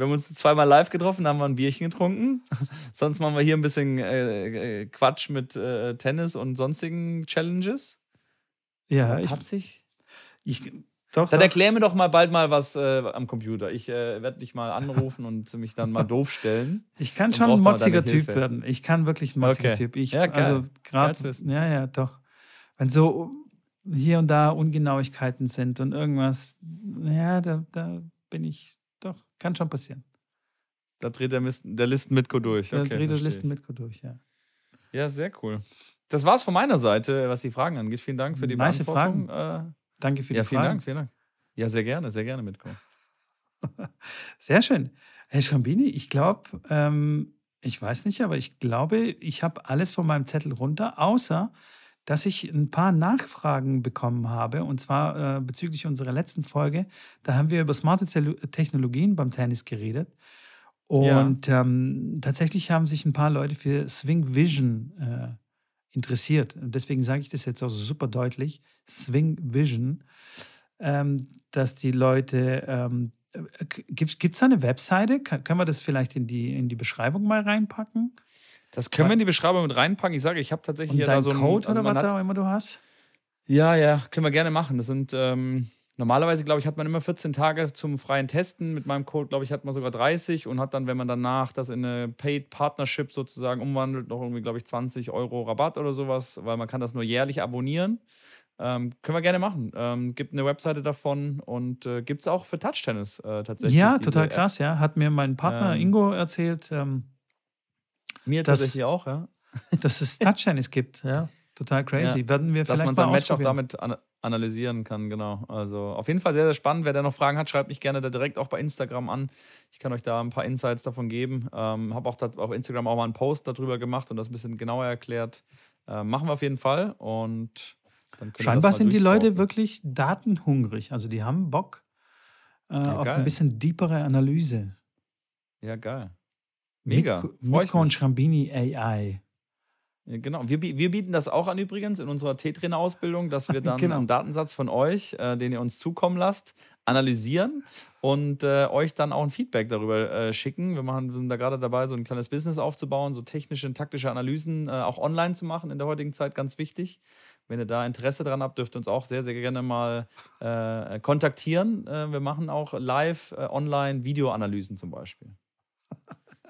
Wir haben uns zweimal live getroffen, haben wir ein Bierchen getrunken. Sonst machen wir hier ein bisschen äh, äh, Quatsch mit äh, Tennis und sonstigen Challenges. Ja, ich, patzig? ich doch, Dann doch. erklär mir doch mal bald mal was äh, am Computer. Ich äh, werde dich mal anrufen und mich dann mal doof stellen. Ich kann schon ein motziger Typ Hilfe. werden. Ich kann wirklich ein motziger Okay. Typ. Ich, Ja, geil. also gerade, ja, ja, doch. Wenn so hier und da Ungenauigkeiten sind und irgendwas, ja, da, da bin ich, kann schon passieren. Da dreht der, Mist, der Listen Mitko durch. Da Okay, dreht der Listen ich. mit durch, ja. Ja, sehr cool. Das war's von meiner Seite, was die Fragen angeht. Vielen Dank für die Nice Beantwortung. Äh, Danke für ja, die vielen Fragen. Dank, vielen Dank. Ja, sehr gerne, sehr gerne, Mitko. Sehr schön. Herr Schrambini, ich glaube, ähm, ich weiß nicht, aber ich glaube, ich habe alles von meinem Zettel runter, außer dass ich ein paar Nachfragen bekommen habe, und zwar äh, bezüglich unserer letzten Folge. Da haben wir über smarte Tele- Technologien beim Tennis geredet. Ja. Und ähm, tatsächlich haben sich ein paar Leute für Swing Vision äh, interessiert. Und deswegen sage ich das jetzt auch super deutlich: Swing Vision. Ähm, dass die Leute ähm, Gibt es da eine Webseite? Kann, können wir das vielleicht in die, in die Beschreibung mal reinpacken? Das können wir in die Beschreibung mit reinpacken. Ich sage, ich habe tatsächlich Und hier dein da so einen Code also oder was da auch immer du hast? Ja, ja, können wir gerne machen. Das sind ähm, normalerweise, glaube ich, hat man immer 14 Tage zum freien Testen. Mit meinem Code, glaube ich, hat man sogar 30 und hat dann, wenn man danach das in eine Paid Partnership sozusagen umwandelt, noch irgendwie, glaube ich, 20 Euro Rabatt oder sowas, weil man kann das nur jährlich abonnieren. Ähm, können wir gerne machen. Ähm, gibt eine Webseite davon und äh, gibt es auch für Touch-Tennis äh, tatsächlich. Ja, total App. krass, ja. Hat mir mein Partner Ähm, Ingo erzählt, ähm, Mir Das- tatsächlich auch, ja. dass es Touch-Tennis gibt. Ja, total crazy. Ja, Werden wir Dass vielleicht man mal sein Match auch damit an analysieren kann, genau. Also auf jeden Fall sehr, sehr spannend. Wer da noch Fragen hat, schreibt mich gerne da direkt auch bei Instagram an. Ich kann euch da ein paar Insights davon geben. Ähm, Habe auch da auf Instagram auch mal einen Post darüber gemacht und das ein bisschen genauer erklärt. Ähm, machen wir auf jeden Fall und dann können wir das Scheinbar sind die Leute wirklich datenhungrig. Also die haben Bock äh, auf geil. ein bisschen deepere Analyse. Ja, geil. Mega. Mitko und. Schrambini AI. Genau. Wir, wir bieten das auch an übrigens in unserer T-Trainer-Ausbildung, dass wir dann Genau. einen Datensatz von euch, äh, den ihr uns zukommen lasst, analysieren und äh, euch dann auch ein Feedback darüber äh, schicken. Wir machen, sind da gerade dabei, so ein kleines Business aufzubauen, so technische und taktische Analysen äh, auch online zu machen in der heutigen Zeit, ganz wichtig. Wenn ihr da Interesse dran habt, dürft ihr uns auch sehr, sehr gerne mal äh, kontaktieren. Äh, wir machen auch live online Videoanalysen zum Beispiel.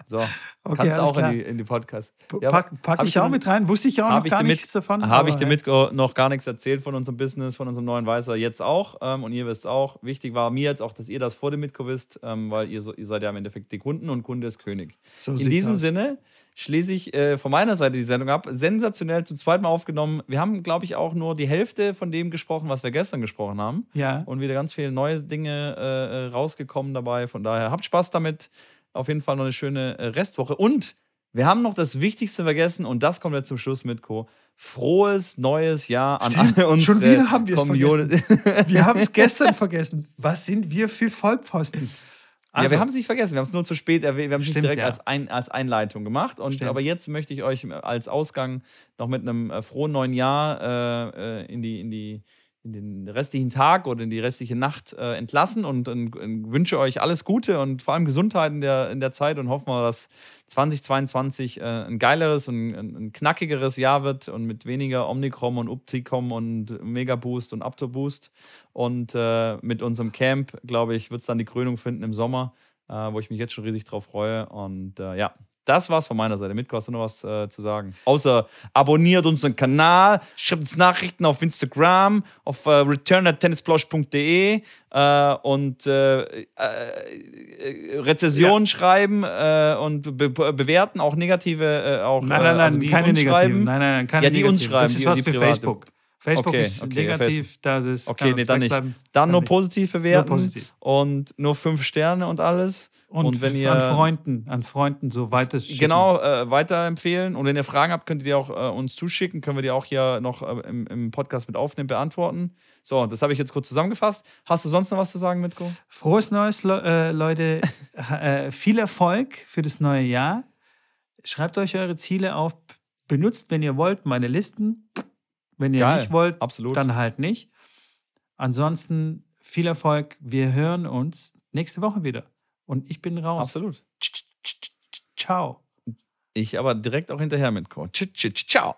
So, okay, kannst du auch in die, in die Podcast. Ja, pack, pack ich, ich auch mit rein. Wusste ich auch noch gar nichts mit, davon. Habe ich dir mit noch gar nichts erzählt von unserem Business, von unserem neuen Weißer. Jetzt auch. Ähm, und ihr wisst auch. Wichtig war mir jetzt auch, dass ihr das vor dem Mitko wisst, ähm, weil ihr, so, ihr seid ja im Endeffekt die Kunden und Kunde ist König. So in diesem aus. Sinne schließe ich äh, von meiner Seite die Sendung ab. Sensationell zum zweiten Mal aufgenommen. Wir haben, glaube ich, auch nur die Hälfte von dem gesprochen, was wir gestern gesprochen haben. Ja. Und wieder ganz viele neue Dinge äh, äh rausgekommen dabei. Von daher habt Spaß damit auf jeden Fall noch eine schöne äh, Restwoche. Und wir haben noch das Wichtigste vergessen und das kommt jetzt zum Schluss mit Co. Frohes neues Jahr an Stimmt, alle unsere Schon wieder haben wir es vergessen. Wir haben es gestern vergessen. Was sind wir für Vollpfosten? Also, ja, wir haben es nicht vergessen. Wir haben es nur zu spät erwähnt. Wir haben es nicht direkt ja. als, Ein, als Einleitung gemacht. Und, aber jetzt möchte ich euch als Ausgang noch mit einem äh, frohen neuen Jahr äh, äh in, die, in die in den restlichen Tag oder in die restliche Nacht äh, entlassen und, und, und, wünsche euch alles Gute und vor allem Gesundheit in der, in der Zeit und hoffe mal, dass 2022 äh, ein geileres und ein, ein, knackigeres Jahr wird und mit weniger Omnicrom und Upticom und Megaboost und Aptoboost. Und äh, mit unserem Camp, glaube ich, wird es dann die Krönung finden im Sommer, äh, wo ich mich jetzt schon riesig drauf freue. Und äh, ja, das war's von meiner Seite. Mitko, hast du noch was äh, zu sagen? Außer abonniert unseren Kanal, schreibt uns Nachrichten auf Instagram, auf äh, return.tennisplausch.de äh, und äh, äh, Rezessionen ja. schreiben äh, und be bewerten, auch negative, auch Nein, nein, nein, also keine negativen. Nein, nein, nein, keine ja, die negativen. uns schreiben. Das ist die, was für Facebook. Facebook okay, ist okay, negativ, da das Okay, nee, dann nicht. Dann nur positiv bewerten nur positiv. und nur fünf Sterne und alles. Und, und wenn ihr an Freunden, an Freunden so weiter Genau, äh, weiterempfehlen. Und wenn ihr Fragen habt, könnt ihr die auch äh, uns zuschicken. Können wir die auch hier noch äh, im, im, Podcast mit aufnehmen, beantworten. So, das habe ich jetzt kurz zusammengefasst. Hast du sonst noch was zu sagen, Mitko? Frohes Neues, Le Leute. Äh, viel Erfolg für das neue Jahr. Schreibt euch eure Ziele auf. Benutzt, wenn ihr wollt, meine Listen. Wenn ihr Geil, nicht wollt, absolut. dann halt nicht. Ansonsten viel Erfolg. Wir hören uns nächste Woche wieder. Und ich bin raus. Absolut. Ciao. Ich aber direkt auch hinterher mit Ciao.